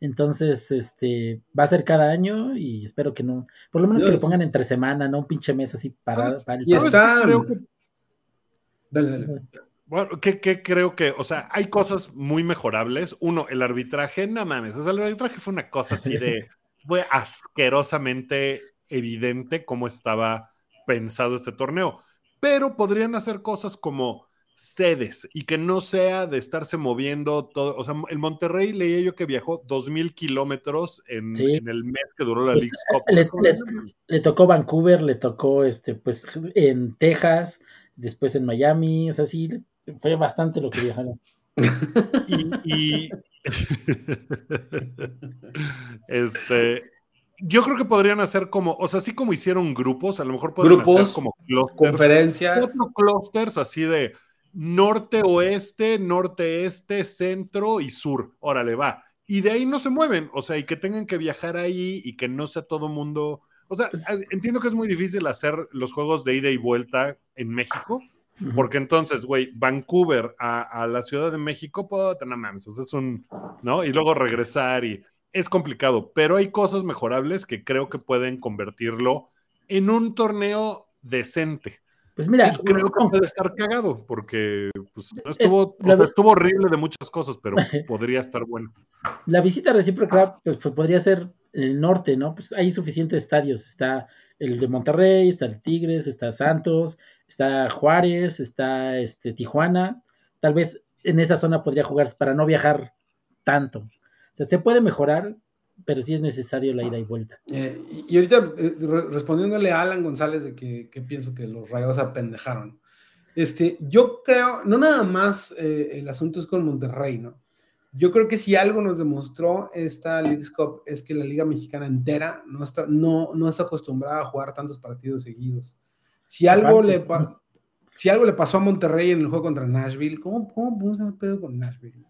Entonces, este, va a ser cada año y espero que no, por lo menos que lo pongan entre semana, no un pinche mes así para, para el... Y está... Creo que... Dale, dale. Bueno, que, creo que, o sea, hay cosas muy mejorables. Uno, el arbitraje, no mames, o sea, el arbitraje fue una cosa así de fue asquerosamente evidente cómo estaba pensado este torneo. Pero podrían hacer cosas como sedes y que no sea de estarse moviendo todo. O sea, el Monterrey leía yo que viajó dos mil kilómetros en, el mes que duró la League Cup. Le, tocó Vancouver, le tocó este, pues en Texas, después en Miami, o sea, sí, Fue bastante lo que viajaron. y, este, yo creo que podrían hacer como, o sea, así como hicieron grupos, a lo mejor podrían hacer como clusters, conferencias. Cuatro clusters así de norte, oeste, norte, este, centro y sur. Órale, va. Y de ahí no se mueven, o sea, y que tengan que viajar ahí y que no sea todo mundo. O sea, pues entiendo que es muy difícil hacer los juegos de ida y vuelta en México, porque entonces, güey, Vancouver a, la Ciudad de México, puedo tener mames, es un, ¿no? Y luego regresar y es complicado, pero hay cosas mejorables que creo que pueden convertirlo en un torneo decente. Pues mira, creo que puede estar cagado, porque pues, estuvo, estuvo horrible de muchas cosas, pero podría estar bueno. La visita recíproca, pues, pues, podría ser el norte, ¿no? Pues hay suficientes estadios. Está el de Monterrey, está el Tigres, está Santos, está Juárez, está este, Tijuana. Tal vez en esa zona podría jugar para no viajar tanto. O sea, se puede mejorar, pero sí es necesario la ida y vuelta. Eh, y ahorita, eh, respondiéndole a Alan González de que, pienso que los rayos apendejaron. Este, yo creo, no nada más eh, el asunto es con Monterrey, ¿no? Yo creo que si algo nos demostró esta League Cup es que la Liga Mexicana entera no está, no, no está acostumbrada a jugar tantos partidos seguidos. Si algo, le, si algo le pasó a Monterrey en el juego contra Nashville, ¿cómo, cómo el pedo con Nashville?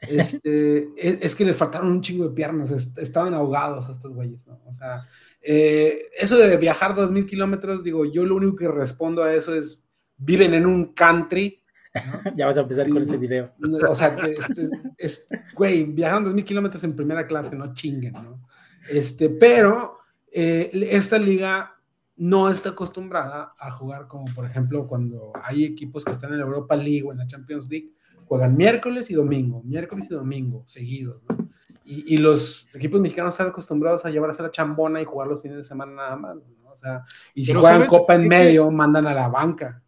Este, es, que les faltaron un chingo de piernas, estaban ahogados estos güeyes, ¿no? O sea, eh, eso de viajar dos mil kilómetros, digo, yo lo único que respondo a eso es, viven en un country, ya vas a empezar con ese video. O sea, este, es, güey, viajaron dos mil kilómetros en primera clase, no chinguen, ¿no? Este, pero eh, esta liga no está acostumbrada a jugar como, por ejemplo, cuando hay equipos que están en la Europa League o en la Champions League, juegan miércoles y domingo, miércoles y domingo, seguidos, ¿no? Y, y los equipos mexicanos están acostumbrados a llevarse la chambona y jugar los fines de semana nada más, ¿no? O sea, y si juegan Copa en medio, mandan a la banca.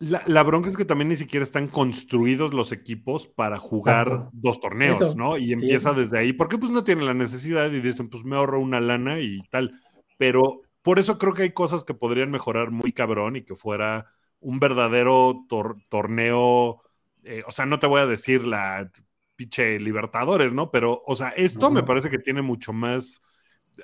La, bronca es que también ni siquiera están construidos los equipos para jugar dos torneos, ¿no? Y empieza desde ahí, porque pues no tienen la necesidad y dicen, pues me ahorro una lana y tal. Pero por eso creo que hay cosas que podrían mejorar muy cabrón y que fuera un verdadero torneo, eh, o sea, no te voy a decir la pinche Libertadores, ¿no? Pero, o sea, esto me parece que tiene mucho más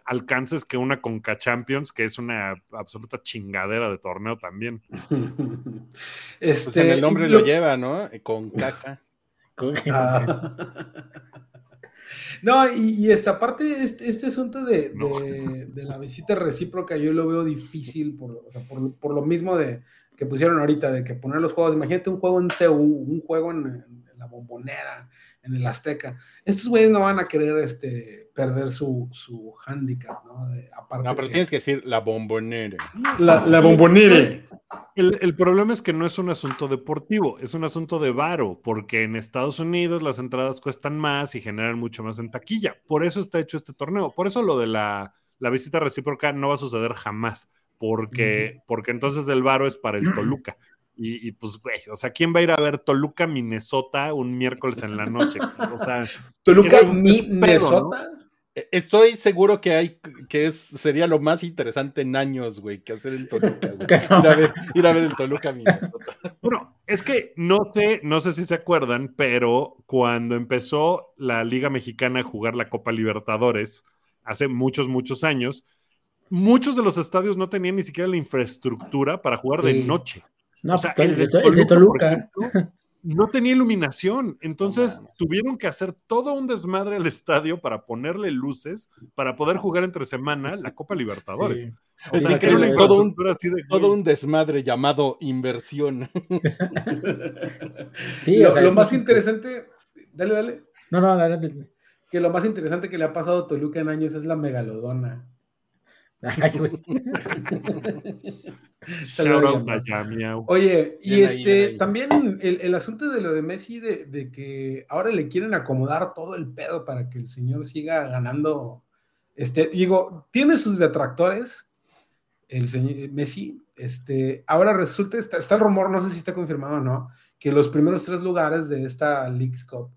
alcances que una Conca Champions, que es una absoluta chingadera de torneo también. Este, pues el nombre lo... lleva, ¿no? Con caca. Ah. No, y, esta parte, este, este asunto de, la visita recíproca, yo lo veo difícil por, por, lo mismo de que pusieron ahorita, de que poner los juegos, imagínate un juego en CU, un juego en la bombonera, en el Azteca. Estos güeyes no van a querer este, perder su, su handicap, ¿no? aparte no, pero tienes que decir la bombonera. La, la bombonera. El, el, problema es que no es un asunto deportivo, es un asunto de varo, porque en Estados Unidos las entradas cuestan más y generan mucho más en taquilla. Por eso está hecho este torneo. Por eso lo de la, la visita recíproca no va a suceder jamás, porque, porque entonces el varo es para el Toluca. Y, pues, güey, o sea, ¿quién va a ir a ver Toluca, Minnesota un miércoles en la noche? O sea, Toluca, Minnesota. E, estoy seguro que hay, que es, sería lo más interesante en años, güey, que hacer el Toluca, güey. Ir, a ver, el Toluca, Minnesota. Bueno, es que no sé, no sé si se acuerdan, pero cuando empezó la Liga Mexicana a jugar la Copa Libertadores, hace muchos, muchos años, muchos de los estadios no tenían ni siquiera la infraestructura para jugar de noche. No, pues, el, de Toluca, no tenía iluminación, entonces tuvieron que hacer todo un desmadre al estadio para ponerle luces para poder jugar entre semana la Copa Libertadores. es increíble, todo un, todo un desmadre llamado inversión. sí, lo, más interesante, dale, dale. No, no, dale, dale. Que lo más interesante que le ha pasado a Toluca en años es la megalodona. Oye, y este también el, asunto de lo de Messi, de, que ahora le quieren acomodar todo el pedo para que el señor siga ganando. Este, digo, tiene sus detractores, el señor Messi. Este, ahora resulta, está, está el rumor, no sé si está confirmado o no, que los primeros tres lugares de esta League's Cup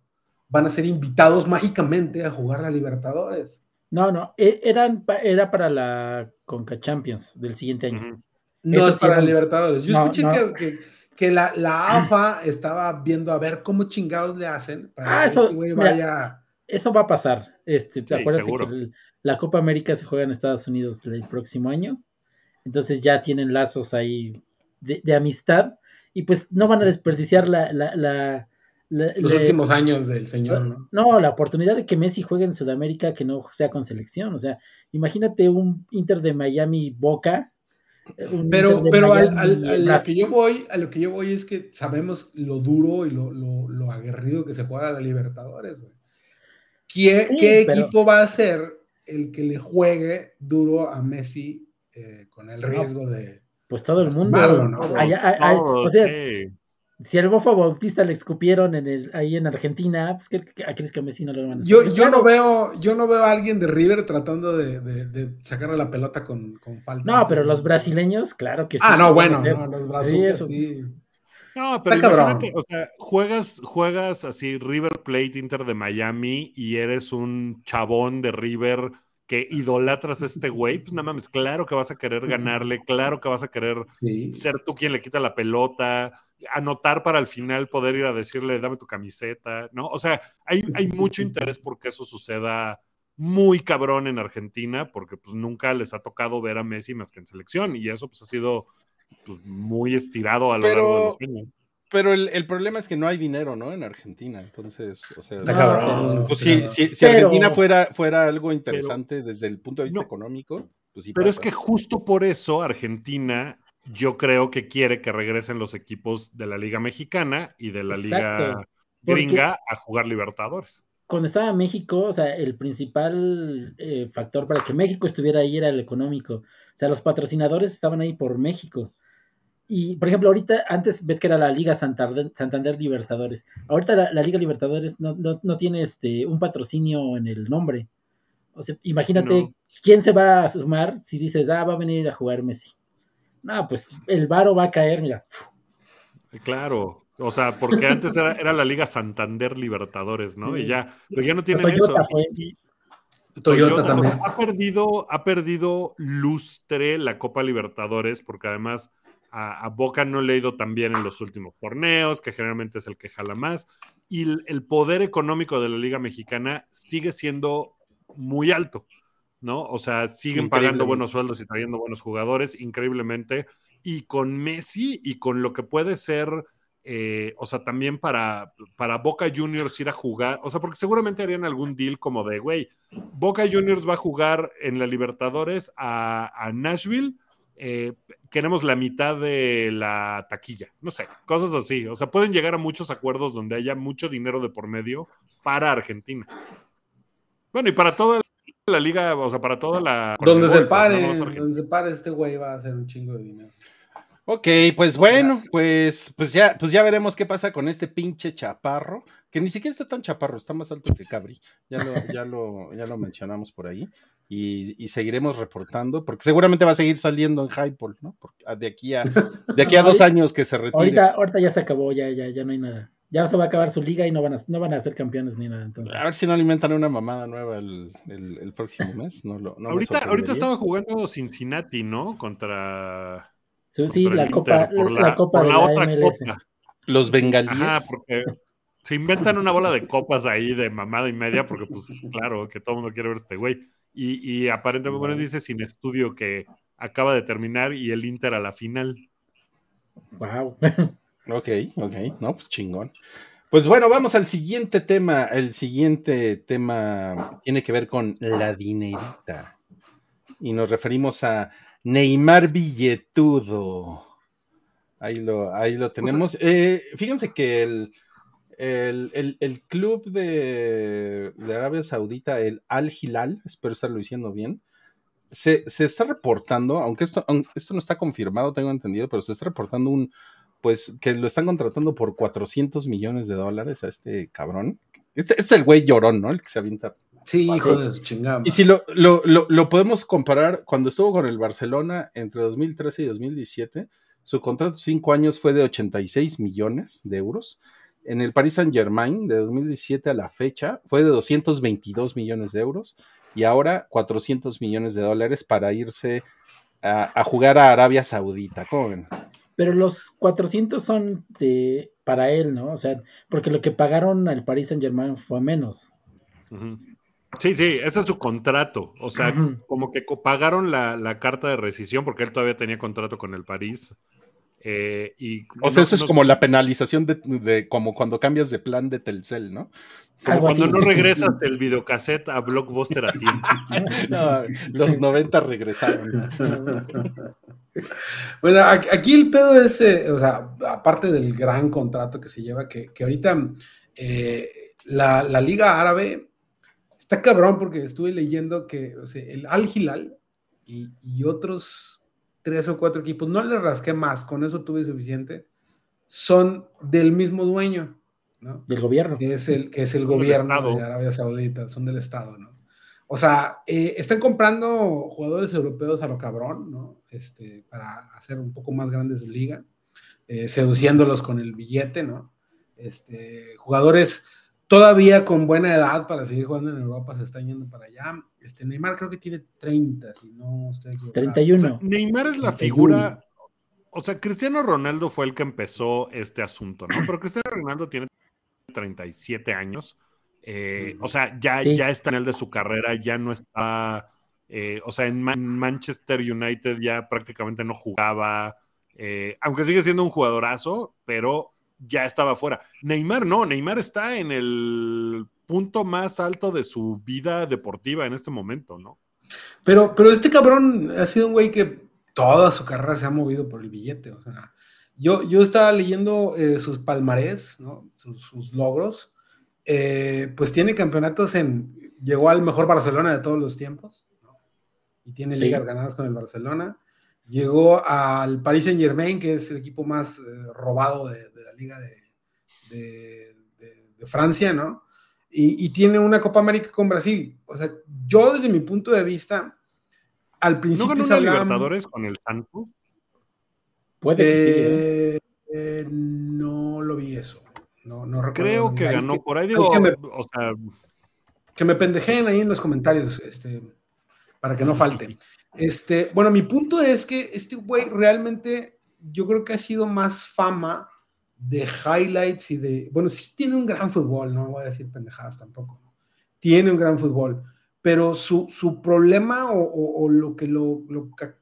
van a ser invitados mágicamente a jugar la Libertadores. No, no, e, eran, era para la Conca Champions del siguiente año. No es para Libertadores. Yo escuché que, que la, la AFA estaba viendo a ver cómo chingados le hacen para ah, que eso, este güey vaya. eso va a pasar. Este, acuérdate que la Copa América se juega en Estados Unidos el próximo año. Entonces ya tienen lazos ahí de, amistad. Y pues no van a desperdiciar la, la, los últimos años del señor, ¿no? No, la oportunidad de que Messi juegue en Sudamérica que no sea con selección. O sea, imagínate un Inter de Miami Boca pero, pero a lo que yo voy, a lo que yo voy es que sabemos lo duro y lo, aguerrido que se juega a la Libertadores, ¿Qué, equipo va a ser el que le juegue duro a Messi eh, con el riesgo de. Pues todo el mundo. ¿no? o sea, si al Bofo Bautista le escupieron en el, ahí en Argentina, pues ¿qué, crees que a Messi no lo van a yo, yo no veo Yo no veo a alguien de River tratando de, de, sacarle la pelota con, con falta. No, pero los brasileños, claro que sí. Ah, no, bueno, los brasileños sí. No, pero imagínate, o sea, juegas, juegas así River Plate Inter de Miami y eres un chabón de River que idolatras a este güey, pues nada más, claro que vas a querer ganarle, claro que vas a querer ser tú quien le quita la pelota, anotar para al final poder ir a decirle, dame tu camiseta, ¿no? O sea, hay, hay mucho interés porque eso suceda muy cabrón en Argentina, porque pues nunca les ha tocado ver a Messi más que en selección, y eso pues ha sido pues, muy estirado a lo largo de los años. Pero el, problema es que no hay dinero, ¿no? En Argentina. Entonces, o sea, pues, si, Argentina fuera, fuera algo interesante desde el punto de vista económico, pues sí. Pero es que justo por eso Argentina yo creo que quiere que regresen los equipos de la Liga Mexicana y de la Liga gringa a jugar Libertadores. Cuando estaba México, o sea, el principal eh, factor para que México estuviera ahí era el económico. O sea, los patrocinadores estaban ahí por México. Y, por ejemplo, ahorita, antes ves que era la Liga Santander, Libertadores. Ahorita la, Liga Libertadores no, no, tiene este, un patrocinio en el nombre. O sea, imagínate quién se va a sumar si dices, ah, va a venir a jugar Messi. No, pues el varo va a caer, mira. Claro, o sea, porque antes era, la Liga Santander Libertadores, ¿no? Y ya, pero ya no tienen eso. Toyota, también. Ha perdido, ha perdido lustre la Copa Libertadores, porque además a, Boca no le ha ido tan bien en los últimos torneos, que generalmente es el que jala más. Y el poder económico de la Liga Mexicana sigue siendo muy alto. ¿No? O sea, siguen pagando buenos sueldos y trayendo buenos jugadores, increíblemente. Y con Messi y con lo que puede ser, eh, o sea, también para, para Boca Juniors ir a jugar, o sea, porque seguramente harían algún deal como de, güey, Boca Juniors va a jugar en la Libertadores a, Nashville. Eh, queremos la mitad de la taquilla, no sé, cosas así. O sea, pueden llegar a muchos acuerdos donde haya mucho dinero de por medio para Argentina. Bueno, y para toda la liga, o sea, para toda la. Donde se pare, donde se pare este güey va a hacer un chingo de dinero. Ok, pues bueno, pues, pues ya, pues ya veremos qué pasa con este pinche chaparro, que ni siquiera está tan chaparro, está más alto que Cabri. Ya lo, ya lo, ya lo mencionamos por ahí. Y, seguiremos reportando, porque seguramente va a seguir saliendo en Hypol, ¿no? Porque de aquí a, de aquí a dos años que se retire. Ahorita, ahorita ya se acabó, ya, ya, ya no hay nada ya se va a acabar su liga y no van a, no van a ser campeones ni nada. Entonces. A ver si no alimentan una mamada nueva el, el, próximo mes. No lo, ahorita, ahorita estaba jugando Cincinnati, ¿no? Contra. Sí, la, copa, la, Copa, de la, otra MLS. Copa. Los bengalíes. Ajá, porque se inventan una bola de copas ahí de mamada y media, porque, pues, claro, que todo el mundo quiere ver este güey. Y, y aparentemente, bueno, dice sin estudio que acaba de terminar y el Inter a la final. Wow. Ok, ok, no, pues chingón. Pues bueno, vamos al siguiente tema. El siguiente tema tiene que ver con la dinerita. Y nos referimos a Neymar Billetudo. Ahí lo, ahí lo tenemos. Eh, fíjense que el, el, club de, Arabia Saudita, el Al Hilal, espero estarlo diciendo bien, se, se está reportando, aunque esto, esto no está confirmado, tengo entendido, pero se está reportando un, pues que lo están contratando por 400 millones de dólares a este cabrón. Este, es el güey llorón, ¿no? El que se avienta. Sí, hijo de su chingada. Y si lo, lo, podemos comparar, cuando estuvo con el Barcelona entre 2013 y 2017, su contrato de cinco años fue de 86 millones de euros. En el Paris Saint Germain, de 2017 a la fecha, fue de 222 millones de euros. Y ahora 400 millones de dólares para irse a, a jugar a Arabia Saudita. ¿Cómo ven? Pero los 400 son de, para él, ¿no? O sea, porque lo que pagaron al Paris Saint Germain fue menos. Sí, sí, ese es su contrato. O sea, como que pagaron la, carta de rescisión porque él todavía tenía contrato con el París. Eh, y o sea, eso es como la penalización de, como cuando cambias de plan de Telcel, ¿no? Como cuando no regresas el videocassette a Blockbuster a tiempo. los 90 regresaron. bueno, aquí el pedo es, eh, o sea, aparte del gran contrato que se lleva, que, ahorita eh, la, Liga Árabe está cabrón porque estuve leyendo que el Al Hilal y otros tres o cuatro equipos, no le rasqué más, con eso tuve suficiente, son del mismo dueño, ¿no? Del gobierno. Que es el, que es el gobierno de Arabia Saudita, son del Estado, ¿no? O sea, eh, están comprando jugadores europeos a lo cabrón, ¿no? Este, para hacer un poco más grandes su liga, eh, seduciéndolos con el billete, ¿no? Este, jugadores todavía con buena edad para seguir jugando en Europa se están yendo para allá. Este Neymar creo que tiene 30, si no estoy equivocado. 31. Neymar es la figura. O sea, Cristiano Ronaldo fue el que empezó este asunto, ¿no? Pero Cristiano Ronaldo tiene 37 años. Eh, o sea, ya, ya está en el de su carrera, ya no está. Eh, o sea, en Manchester United ya prácticamente no jugaba. Eh, aunque sigue siendo un jugadorazo, pero ya estaba fuera. Neymar no, Neymar está en el punto más alto de su vida deportiva en este momento, ¿no? Pero, pero este cabrón ha sido un güey que toda su carrera se ha movido por el billete, o sea, yo, yo estaba leyendo eh, sus palmarés, ¿no? sus, logros, eh, pues tiene campeonatos en, llegó al mejor Barcelona de todos los tiempos, ¿no? y tiene ligas ganadas con el Barcelona, llegó al Paris Saint Germain, que es el equipo más eh, robado de, la liga de, Francia, ¿no? Y, tiene una Copa América con Brasil. O sea, yo desde mi punto de vista, al principio... ¿No ganó Libertadores con el Santos? Puede que ¿eh? Eh, no lo vi eso. No, no Creo que ganó por ahí. Digo, que, me, o sea, que me pendejeen ahí en los comentarios, este, para que no falte. Este, bueno, mi punto es que este güey realmente yo creo que ha sido más fama de highlights y de, bueno, sí tiene un gran fútbol, no voy a decir pendejadas tampoco, tiene un gran fútbol, pero su, problema o, lo que lo,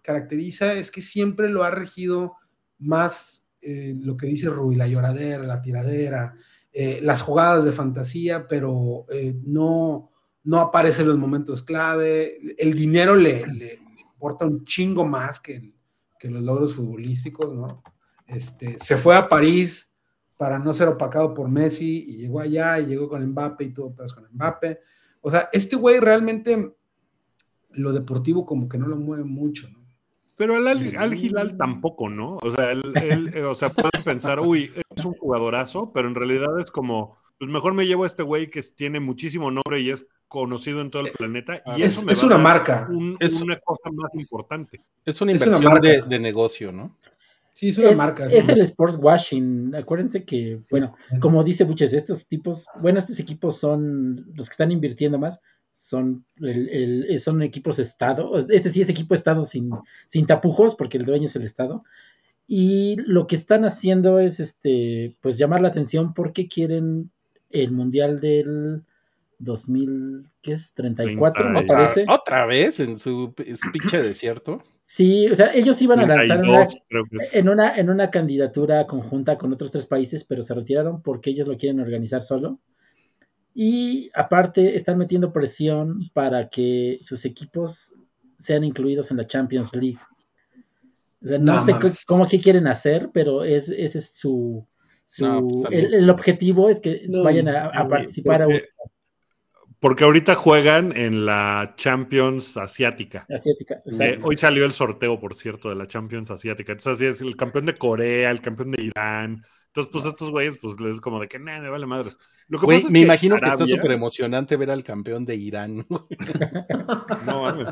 caracteriza es que siempre lo ha regido más eh, lo que dice Rui, la lloradera, la tiradera, eh, las jugadas de fantasía, pero eh, no, no aparece en los momentos clave, el dinero le, le importa un chingo más que, que los logros futbolísticos, ¿no? Este, se fue a París para no ser opacado por Messi y llegó allá y llegó con Mbappe y tuvo pedos con Mbappe. O sea, este güey realmente lo deportivo como que no lo mueve mucho, ¿no? Pero al, al Gilal tampoco, ¿no? O sea, él, eh, o sea, pueden pensar, uy, es un jugadorazo, pero en realidad es como, pues mejor me llevo a este güey que tiene muchísimo nombre y es conocido en todo el planeta. Y es, eso es una marca. es una cosa más importante. Es una inversión de, negocio, ¿no? Sí, es una marca. Es el sports washing. Acuérdense que, bueno, como dice Buches, estos tipos, bueno, estos equipos son los que están invirtiendo más, son, el, son equipos Estado. Este sí es equipo Estado sin, sin tapujos, porque el dueño es el Estado. Y lo que están haciendo es este, pues llamar la atención porque quieren el mundial del 2000, ¿qué es? 34, me parece. ¿Otra vez en su, pinche desierto? Sí, o sea, ellos iban a lanzar en, una, en una candidatura conjunta con otros tres países, pero se retiraron porque ellos lo quieren organizar solo. Y aparte están metiendo presión para que sus equipos sean incluidos en la Champions League. O sea, no, sé cómo que quieren hacer, pero es, ese es su, su pues, el, objetivo es que vayan a, participar a porque ahorita juegan en la Champions Asiática. Asiática, eh, hoy salió el sorteo, por cierto, de la Champions Asiática. Entonces, así es, el campeón de Corea, el campeón de Irán. Entonces, pues estos güeyes, pues les como de que, nada, me vale madres. Lo que me imagino que está súper emocionante ver al campeón de Irán. no, mames.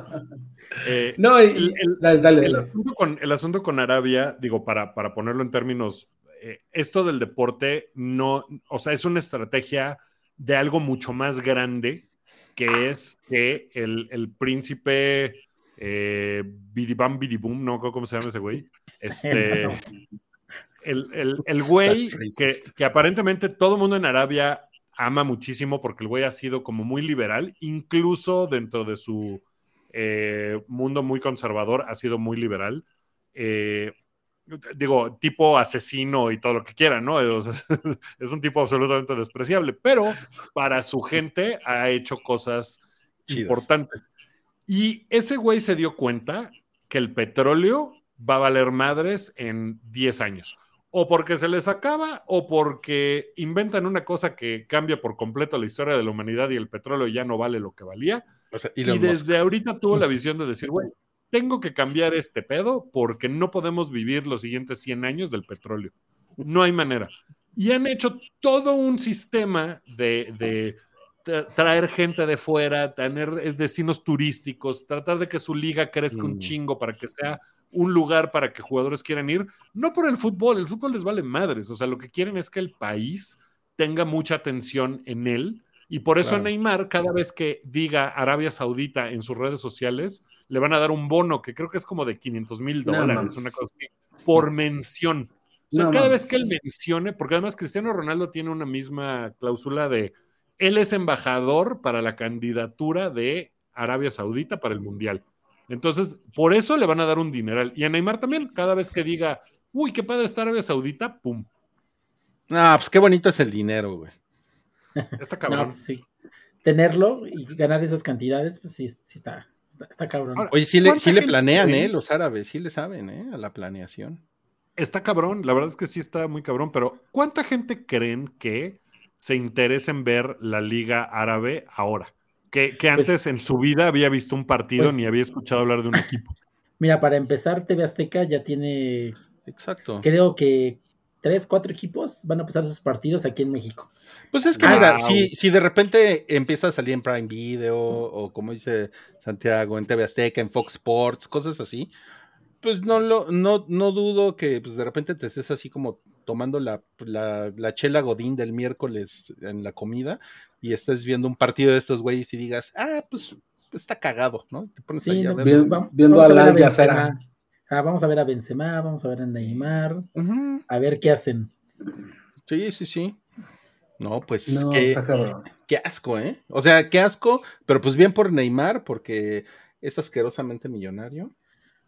Eh, no, el, dale, dale, el, asunto con, el, asunto con, Arabia, digo, para, para ponerlo en términos, eh, esto del deporte no, o sea, es una estrategia de algo mucho más grande, que es que el, príncipe eh, Bidibam Bidibum, no cómo se llama ese güey. Este, el, güey que, que, aparentemente todo el mundo en Arabia ama muchísimo porque el güey ha sido como muy liberal, incluso dentro de su eh, mundo muy conservador ha sido muy liberal. Eh, digo, tipo asesino y todo lo que quiera, ¿no? es un tipo absolutamente despreciable, pero para su gente ha hecho cosas importantes. Y ese güey se dio cuenta que el petróleo va a valer madres en 10 años. O porque se les acaba o porque inventan una cosa que cambia por completo la historia de la humanidad y el petróleo ya no vale lo que valía. y desde ahorita tuvo la visión de decir, güey, tengo que cambiar este pedo porque no podemos vivir los siguientes 100 años del petróleo. No hay manera. Y han hecho todo un sistema de, traer gente de fuera, tener destinos turísticos, tratar de que su liga crezca un mm. chingo para que sea un lugar para que jugadores quieran ir, no por el fútbol, el fútbol les vale madres, o sea, lo que quieren es que el país tenga mucha atención en él y por eso Neymar cada vez que diga Arabia Saudita en sus redes sociales, le van a dar un bono que creo que es como de 500 mil dólares, una cosa así, por mención. O sea, cada vez que él mencione, porque además Cristiano Ronaldo tiene una misma cláusula de él es embajador para la candidatura de Arabia Saudita para el Mundial. Entonces, por eso le van a dar un dineral. Y a Neymar también, cada vez que diga, uy, qué padre está Arabia Saudita, pum. Ah, pues qué bonito es el dinero, güey. Está cabrón. Pues sí. Tenerlo y ganar esas cantidades, pues sí, sí está, está, cabrón. Oye, sí le, sí le planean, ¿eh? Los árabes, sí le saben, ¿eh? A la planeación. Está cabrón, la verdad es que sí está muy cabrón, pero ¿cuánta gente creen que se interesa en ver la Liga Árabe ahora? Que, pues antes en su vida había visto un partido pues ni había escuchado hablar de un equipo. Mira, para empezar, TV Azteca ya tiene. Exacto. Creo que tres, cuatro equipos van a empezar sus partidos aquí en México. Pues es que, mira, si, si de repente empieza a salir en Prime Video o como dice Santiago, en TV Azteca, en Fox Sports, cosas así, pues no, lo, no, no dudo que pues de repente te estés así como tomando la, la, chela godín del miércoles en la comida y estés viendo un partido de estos güeyes y digas, ah, pues está cagado, ¿no? Te pones ahí a ver, viendo, a, la ah, vamos a ver a Benzema, vamos a ver a Neymar, a ver qué hacen. Sí, sí, sí. No, pues qué, qué, asco, ¿eh? O sea, qué asco, pero pues bien por Neymar, porque es asquerosamente millonario.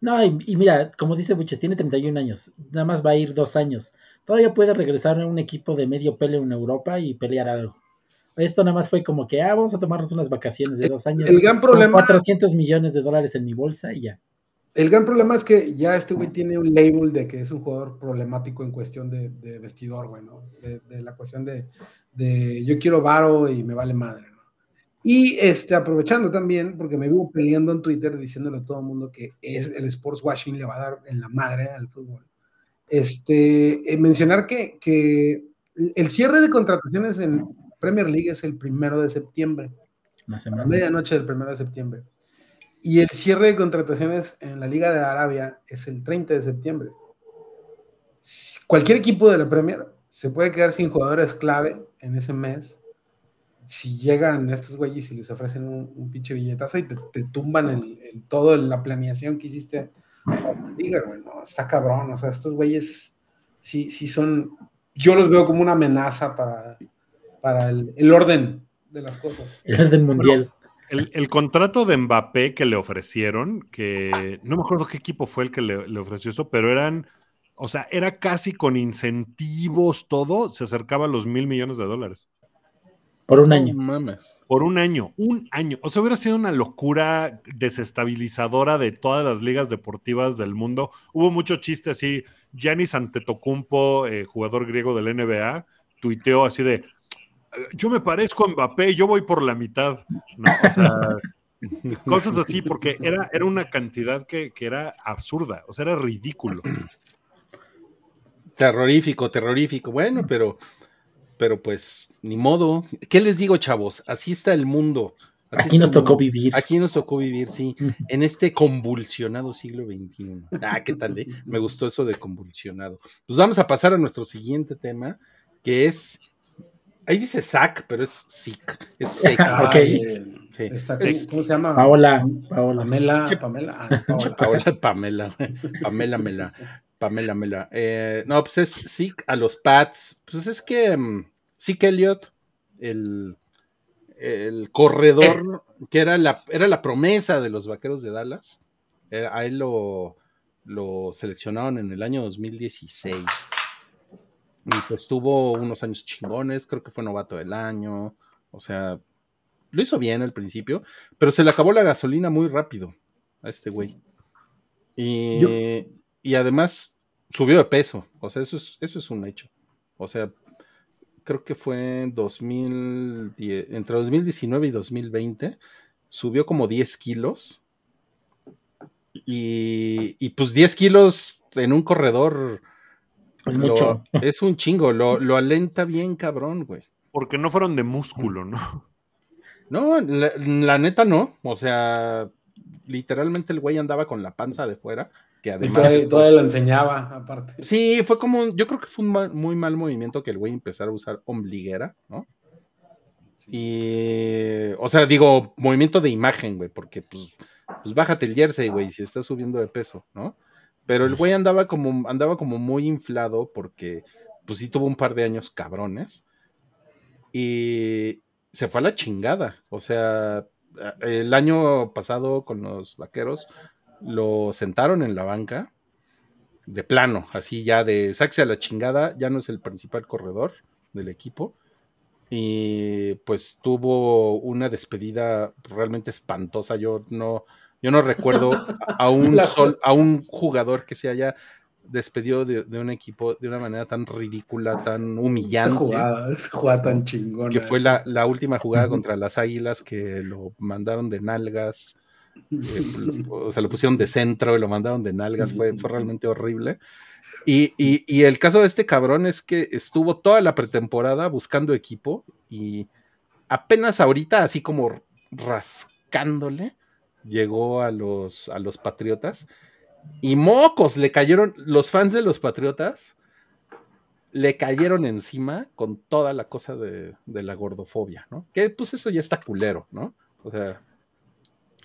No, y, mira, como dice Buches, tiene 31 años, nada más va a ir dos años. Todavía puede regresar a un equipo de medio pelo en Europa y pelear algo. Esto nada más fue como que, ah, vamos a tomarnos unas vacaciones de dos años. El gran problema. 400 millones de dólares en mi bolsa y ya. El gran problema es que ya este güey tiene un label de que es un jugador problemático en cuestión de, vestidor, güey, ¿no? De, la cuestión de, de yo quiero varo y me vale madre. Y este, aprovechando también, porque me vivo peleando en Twitter diciéndole a todo el mundo que es, el sports washing le va a dar en la madre al fútbol. Este, eh, mencionar que, que, el cierre de contrataciones en Premier League es el primero de septiembre. La semana. medianoche del primero de septiembre. Y el cierre de contrataciones en la Liga de Arabia es el 30 de septiembre. Cualquier equipo de la Premier se puede quedar sin jugadores clave en ese mes si llegan estos güeyes y les ofrecen un, pinche billetazo y te, tumban el, todo la planeación que hiciste diga, está cabrón, o sea, estos güeyes sí, sí son, yo los veo como una amenaza para, para el, orden de las cosas. El orden mundial. el, contrato de Mbappé que le ofrecieron, que no me acuerdo qué equipo fue el que le, le ofreció eso, pero eran, o sea, era casi con incentivos todo, se acercaba a los mil millones de dólares. Por un año. Por un año, un año. O sea, hubiera sido una locura desestabilizadora de todas las ligas deportivas del mundo. Hubo mucho chiste así. Giannis Antetokounmpo, eh, jugador griego del NBA, tuiteó así de, yo me parezco a Mbappé, yo voy por la mitad. O sea, cosas así, porque era, era una cantidad que, que era absurda, o sea, era ridículo. Terrorífico, terrorífico. Bueno, pero pero pues ni modo. ¿Qué les digo, chavos? Así está el mundo. aquí nos tocó vivir. Aquí nos tocó vivir, sí, en este convulsionado siglo XXI. Ah, ¿qué tal? Eh? Me gustó eso de convulsionado. Pues vamos a pasar a nuestro siguiente tema, que es. Ahí dice SAC, pero es SIC. Es SEC. ¿Cómo se llama? Paola. Paola. Pamela. Pamela. Ah, Paola. Pamela. Pamela Mela. Pamela Mela. Eh, no, pues es sí a los Pats. Pues es que um, Elliott, el, el corredor que era la, era la promesa de los vaqueros de Dallas, a él lo, lo seleccionaron en el año 2016. Y pues tuvo unos años chingones, creo que fue novato del año. O sea, lo hizo bien al principio, pero se le acabó la gasolina muy rápido a este güey. Y, y además subió de peso. O sea, eso es, eso es un hecho. O sea, creo que fue en 2010, entre 2019 y 2020, subió como 10 kilos. Y, y pues 10 kilos en un corredor es mucho. Es un chingo, lo, lo, alenta bien cabrón, güey. Porque no fueron de músculo, ¿no? No, la, neta no. O sea, literalmente el güey andaba con la panza de fuera. Que además. Y todavía, lo enseñaba, aparte. Sí, fue como. Yo creo que fue un muy mal movimiento que el güey empezara a usar ombliguera, ¿no? Y. O sea, digo, movimiento de imagen, güey, porque pues, pues bájate el jersey, güey, si estás subiendo de peso, ¿no? Pero el güey andaba como, andaba como muy inflado porque, pues sí tuvo un par de años cabrones. Y se fue a la chingada. O sea, el año pasado con los vaqueros lo sentaron en la banca de plano, así ya de saxe a la chingada, ya no es el principal corredor del equipo. Y pues tuvo una despedida realmente espantosa. Yo no, yo no recuerdo a un, sol, a un jugador que se haya despedido de, un equipo de una manera tan ridícula, tan humillante. Esa jugada, tan chingona. Que fue la, última jugada contra las Águilas que lo mandaron de nalgas. Eh, o sea, lo pusieron de centro y lo mandaron de nalgas. Fue, fue realmente horrible. Y, y, el caso de este cabrón es que estuvo toda la pretemporada buscando equipo y apenas ahorita, así como rascándole, llegó a los, a los Patriotas y mocos le cayeron, los fans de los Patriotas le cayeron encima con toda la cosa de, la gordofobia, ¿no? Que pues eso ya está culero, ¿no? O sea,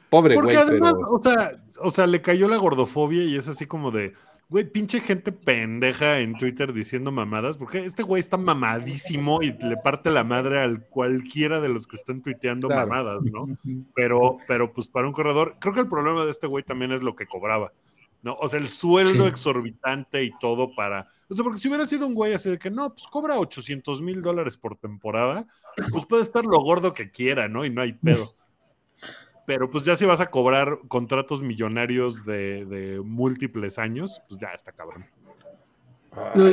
pobre Porque además, o, sea, o sea, le cayó la gordofobia y es así como de, Güey, pinche gente pendeja en Twitter diciendo mamadas, porque este güey está mamadísimo y le parte la madre al cualquiera de los que están tuiteando mamadas, ¿no? Pero, pero pues para un corredor, creo que el problema de este güey también es lo que cobraba, ¿no? O sea, el sueldo exorbitante y todo para... O sea, porque si hubiera sido un güey así de que no, pues cobra 800 mil dólares por temporada, pues puede estar lo gordo que quiera, ¿no? Y no hay pedo pero pues ya si vas a cobrar contratos millonarios de, múltiples años, pues ya está cabrón.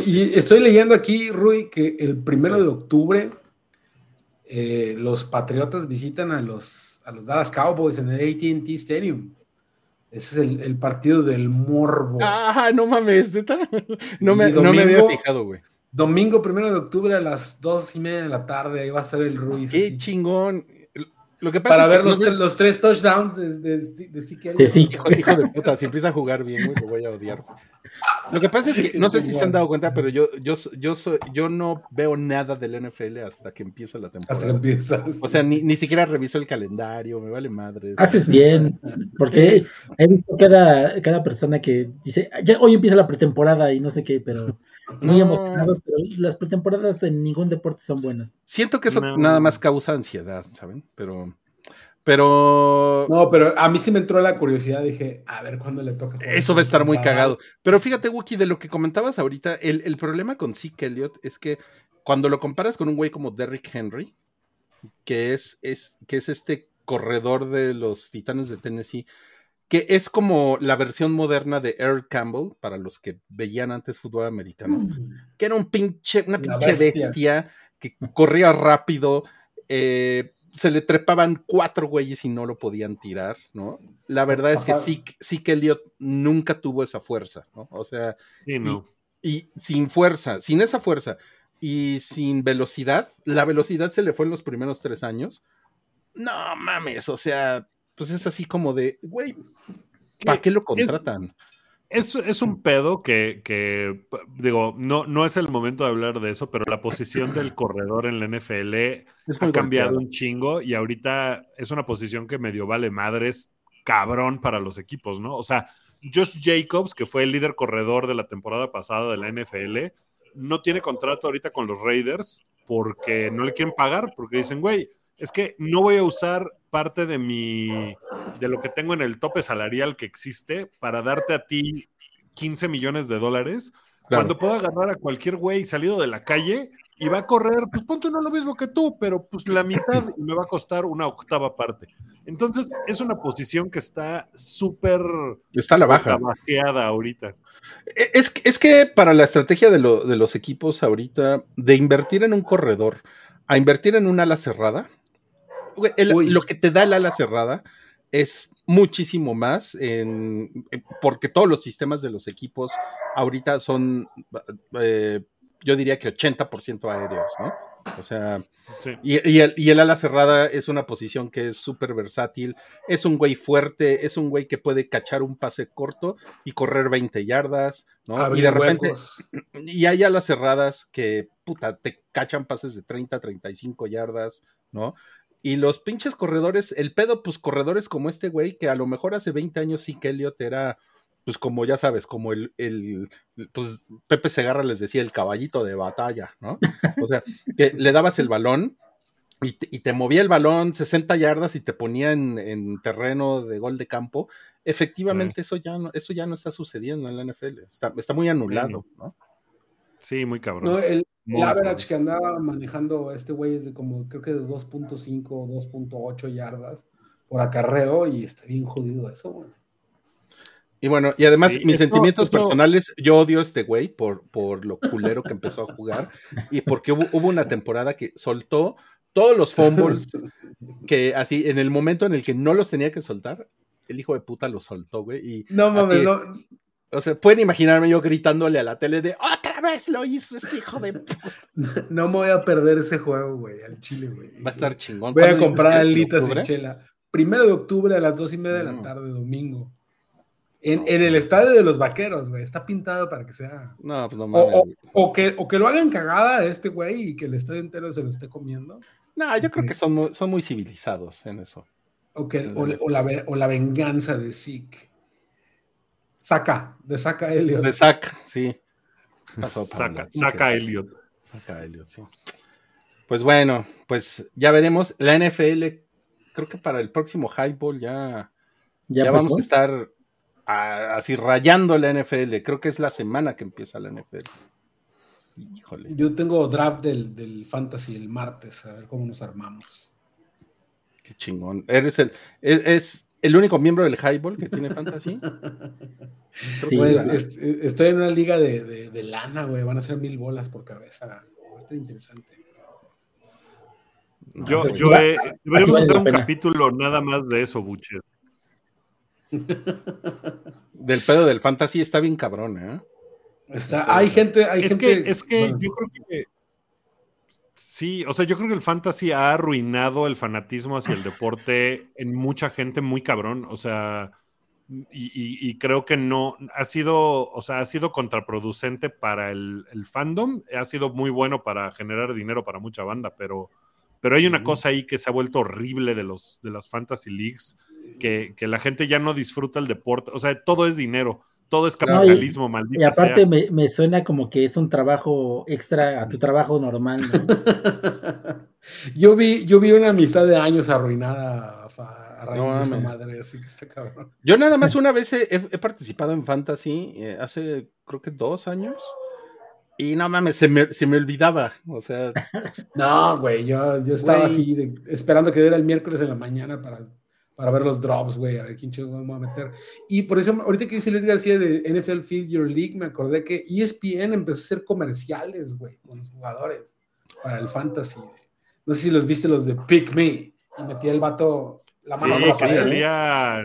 y estoy leyendo aquí, Rui, que el primero de octubre eh, los Patriotas visitan a los, a los Dallas Cowboys en el ATT Stadium. Ese es el, partido del morbo. Ah, no mames, No me, no me había fijado, güey. Domingo primero de octubre a las dos y media de la tarde, ahí va a estar el Ruiz. Qué chingón. Lo que pasa Para ver los, tres touchdowns de, de, de, sí. hijo, de puta, si empieza a jugar bien, lo voy a odiar. Lo que pasa es que, no sé si se han dado cuenta, pero yo, yo, yo, soy, yo no veo nada del NFL hasta que empieza la temporada. Hasta que empieza. O sea, ni, ni siquiera reviso el calendario, me vale madre. Haces bien, porque he visto cada, cada persona que dice, ya hoy empieza la pretemporada y no sé qué, pero muy emocionados, pero las pretemporadas en ningún deporte son buenas. Siento que eso nada más causa ansiedad, ¿saben? Pero, pero. No, pero a mí sí me entró la curiosidad, dije, a ver cuándo le toca. Eso va a estar muy cagado. Pero fíjate, Wookie, de lo que comentabas ahorita, el, problema con Zeke Elliott es que cuando lo comparas con un güey como Derrick Henry, que es, es, que es este corredor de los Titanes de Tennessee, que es como la versión moderna de Earl Campbell, para los que veían antes fútbol americano, mm. que era un pinche, una pinche bestia. que corría rápido, eh, se le trepaban cuatro güeyes y no lo podían tirar, ¿no? La verdad es que sí, sí que Elliot nunca tuvo esa fuerza, ¿no? O sea, y, sin fuerza, sin esa fuerza y sin velocidad, la velocidad se le fue en los primeros tres años. No mames, o sea, pues es así como de, güey, ¿para qué lo contratan? Es, es, un pedo que, que, digo, no, no es el momento de hablar de eso, pero la posición del corredor en la NFL ha cambiado un chingo y ahorita es una posición que medio vale madres cabrón para los equipos, ¿no? O sea, Josh Jacobs, que fue el líder corredor de la temporada pasada de la NFL, no tiene contrato ahorita con los Raiders porque no le quieren pagar, porque dicen, güey, es que no voy a usar parte de mi de lo que tengo en el tope salarial que existe para darte a ti 15 millones de dólares cuando puedo agarrar a cualquier güey salido de la calle y va a correr, pues ponte no lo mismo que tú, pero pues la mitad y me va a costar una octava parte. Entonces es una posición que está súper... Está a la baja. ahorita. E, es, es que para la estrategia de, de los equipos ahorita, de invertir en un corredor a invertir en un ala cerrada, lo que te da el ala cerrada es muchísimo más en, porque todos los sistemas de los equipos ahorita son, eh, yo diría que 80% aéreos, ¿no? O sea, y, el, y, el, ala cerrada es una posición que es súper versátil, es un güey fuerte, es un güey que puede cachar un pase corto y correr 20 yardas, ¿no? y de repente, y hay alas cerradas que, puta, te cachan pases de 30, 35 yardas, ¿no? Y los pinches corredores, el pedo, pues corredores como este güey, que a lo mejor hace 20 años sí que Elliot era, pues como ya sabes, como el, el, pues Pepe Segarra les decía, el caballito de batalla, ¿no? O sea, que le dabas el balón y te, movía el balón 60 yardas y te ponía en, terreno de gol de campo. Efectivamente, eso, ya no, eso ya no está sucediendo en la NFL, está, está muy anulado, ¿no? Sí, muy cabrón. No, el, average que andaba manejando este güey es de como, creo que de 2.5 o 2.8 yardas por acarreo y está bien jodido eso, güey. Y bueno, y además, mis sentimientos personales, yo odio a este güey por, por lo culero que empezó a jugar y porque hubo, una temporada que soltó todos los fumbles que así, en el momento en el que no los tenía que soltar, el hijo de puta los soltó, güey. Y no mames, no, o sea, pueden imaginarme yo gritándole a la tele de otra vez lo hizo este hijo de No me voy a perder ese juego, güey, al chile, güey. Va a estar chingón. Voy a comprar alitas y chela. Primero de octubre a las dos y media de la mm. tarde, domingo. En, el estadio de los vaqueros, güey. Está pintado para que sea. No, pues no mames. O, que, o que lo hagan cagada a este güey y que el estadio entero se lo esté comiendo. No, yo creo que son muy, son muy civilizados en eso. O, o, la, o la venganza de Zeke. Saca, de Saca Elliot. De Saca, sí. Saca, saca Elliot. Saca Elliot, sí. Pues bueno, pues ya veremos. La NFL, creo que para el próximo Highball ya, ya, vamos a estar así rayando la NFL. Creo que es la semana que empieza la NFL. Híjole. Yo tengo draft del, Fantasy el martes, a ver cómo nos armamos. Qué chingón. Eres el. Es, el único miembro del Highball que tiene fantasy. Pues, estoy en una liga de, lana, güey. Van a ser mil bolas por cabeza. Va a estar interesante. Yo, yo he, deberíamos hacer un capítulo nada más de eso, Buches. Del pedo del fantasy está bien cabrón, ¿eh? Está, hay gente, hay es Que, es que yo creo que Sí, o sea, yo creo que el fantasy ha arruinado el fanatismo hacia el deporte en mucha gente muy cabrón. O sea, y, creo que no ha sido, o sea, ha sido contraproducente para el, fandom, ha sido muy bueno para generar dinero para mucha banda, pero, pero hay una cosa ahí que se ha vuelto horrible de los de las fantasy leagues, que, que la gente ya no disfruta el deporte, o sea, todo es dinero todo es capitalismo, maldito. Y aparte Me, suena como que es un trabajo extra a tu trabajo normal, yo vi, yo vi una amistad de años arruinada a, raíz de su madre, así que está cabrón. Yo nada más una vez he, participado en Fantasy eh, hace creo que dos años. Y no mames, se me, se me olvidaba. O sea. No, güey, yo, yo estaba así esperando que diera el miércoles en la mañana para para ver los drops, güey, a ver quién chingo vamos a meter. Y por eso, ahorita que dice Luis García de NFL Field Your League, me acordé que ESPN empezó a hacer comerciales, güey, con los jugadores para el fantasy. No sé si los viste los de Pick Me, y metía el vato la mano sí, que salía,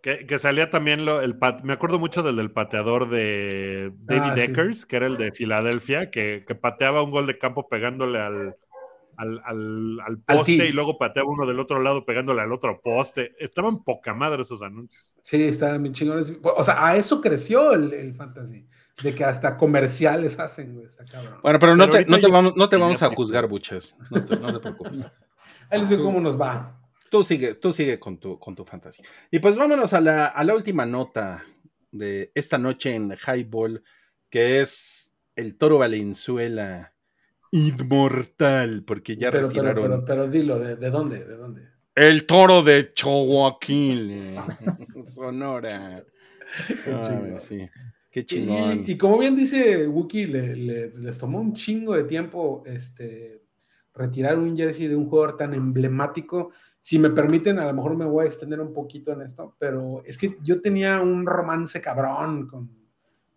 que, salía también lo, el me acuerdo mucho del del pateador de David ah, Deckers, que era el de Filadelfia, que, que pateaba un gol de campo pegándole al al, al, poste y luego pateaba uno del otro lado pegándole al otro poste. Estaban poca madre esos anuncios. Sí, estaban bien chingones. O sea, a eso creció el, fantasy. De que hasta comerciales hacen, güey, está cabrón. Bueno, pero no, te, vamos, no te vamos a juzgar, buches. No te, preocupes. Ahí les digo cómo nos va. tú sigue, tú sigue con tu, con tu fantasía. Y pues vámonos a la, a la última nota de esta noche en Highball, que es el Toro Valenzuela inmortal, porque ya pero, retiraron. Pero, dilo, ¿de, dónde? ¿De dónde? El Toro de Chihuahua, Sonora. sí. Qué chingón. Y, como bien dice Wookie, les tomó un chingo de tiempo este, retirar un jersey de un jugador tan emblemático. Si me permiten, a lo mejor me voy a extender un poquito en esto, pero es que yo tenía un romance cabrón con,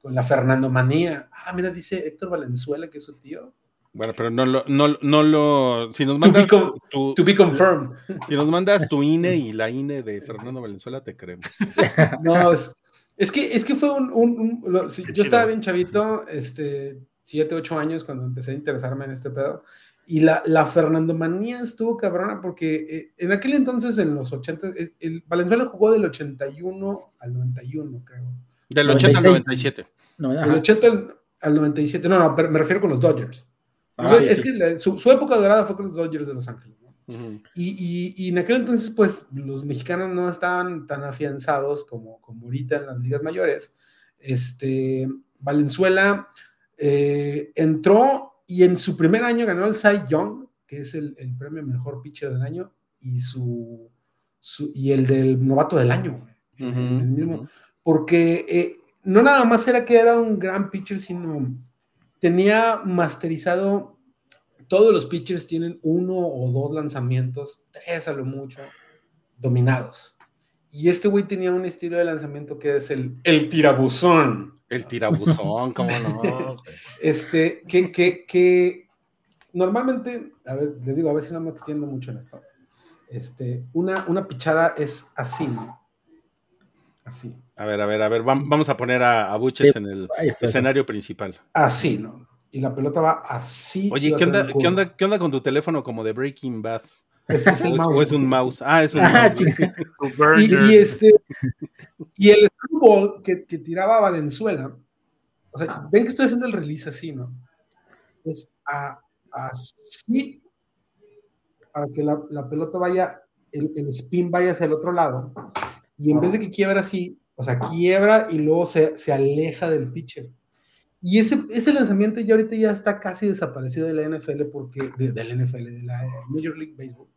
con la Fernando Manía. Ah, mira, dice Héctor Valenzuela, que es su tío. Bueno, pero no lo, no, no lo, si nos mandas to be, confirmed. Si nos mandas tu INE y la INE de Fernando Valenzuela, te creemos. No, es, es que, es que fue un... yo estaba bien chavito, este, 7, 8 años cuando empecé a interesarme en este pedo. Y la, la Fernando Manía estuvo cabrona porque eh, en aquel entonces, en los 80, el, Valenzuela jugó del 81 al 91, creo. Del 80 al 97. del 80 al, 97, no, no, me refiero con los Dodgers. Ah, es que su, su, época dorada fue con los Dodgers de Los Ángeles y, en aquel entonces, pues los mexicanos no estaban tan afianzados como, como ahorita en las ligas mayores. Este, Valenzuela eh, entró y en su primer año ganó el Cy Young, que es el, premio mejor pitcher del año, y, su, y el del novato del año. Porque eh, no nada más era que era un gran pitcher, sino tenía masterizado todos los pitchers tienen uno o dos lanzamientos, tres a lo mucho, dominados. Y este güey tenía un estilo de lanzamiento que es el, el tirabuzón. El tirabuzón, ¿cómo no? este, que, que, que normalmente, a ver, les digo, a ver si no me extiendo mucho en esto. Este, una, una pichada es así, Así. A ver, a ver, a ver, vamos a poner a, a Buches en el escenario principal. Así, ¿no? y la pelota va así. Oye, ¿qué onda, ¿qué onda, ¿qué, onda, con tu teléfono como de Breaking Bad? Es el mouse. O es un mouse. Ah, es un ah, mouse. y, este, y el screwball que, que tiraba Valenzuela, o sea, ven que estoy haciendo el release así, ¿no? Es así, para que la, la pelota vaya, el, el, spin vaya hacia el otro lado, y en vez de que quiebra así, o sea, quiebra y luego se, se aleja del pitcher. Y ese, ese lanzamiento ya ahorita ya está casi desaparecido de la NFL, porque, de, la NFL, de la Major League Baseball,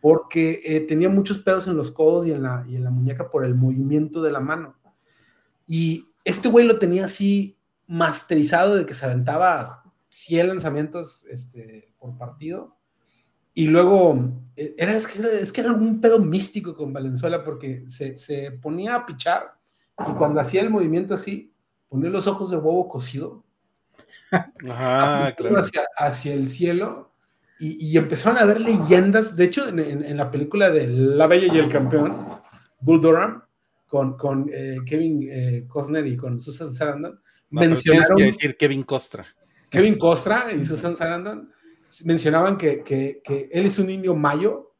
porque eh, tenía muchos pedos en los codos y en, la, y en la muñeca por el movimiento de la mano. Y este güey lo tenía así masterizado de que se aventaba 100 lanzamientos este, por partido. Y luego, eh, era, es, que, es que era un pedo místico con Valenzuela porque se, se ponía a pichar y cuando hacía el movimiento así, poner los ojos de huevo cocido hacia, el cielo y, empezaron a ver leyendas. De hecho, en, la película de La Bella y el Campeón, Bull Durham, con, con eh, Kevin eh, Costner y con Susan Sarandon, mencionaron. Que decir Kevin Costra. Kevin Costra y Susan Sarandon mencionaban que, que, que él es un indio mayo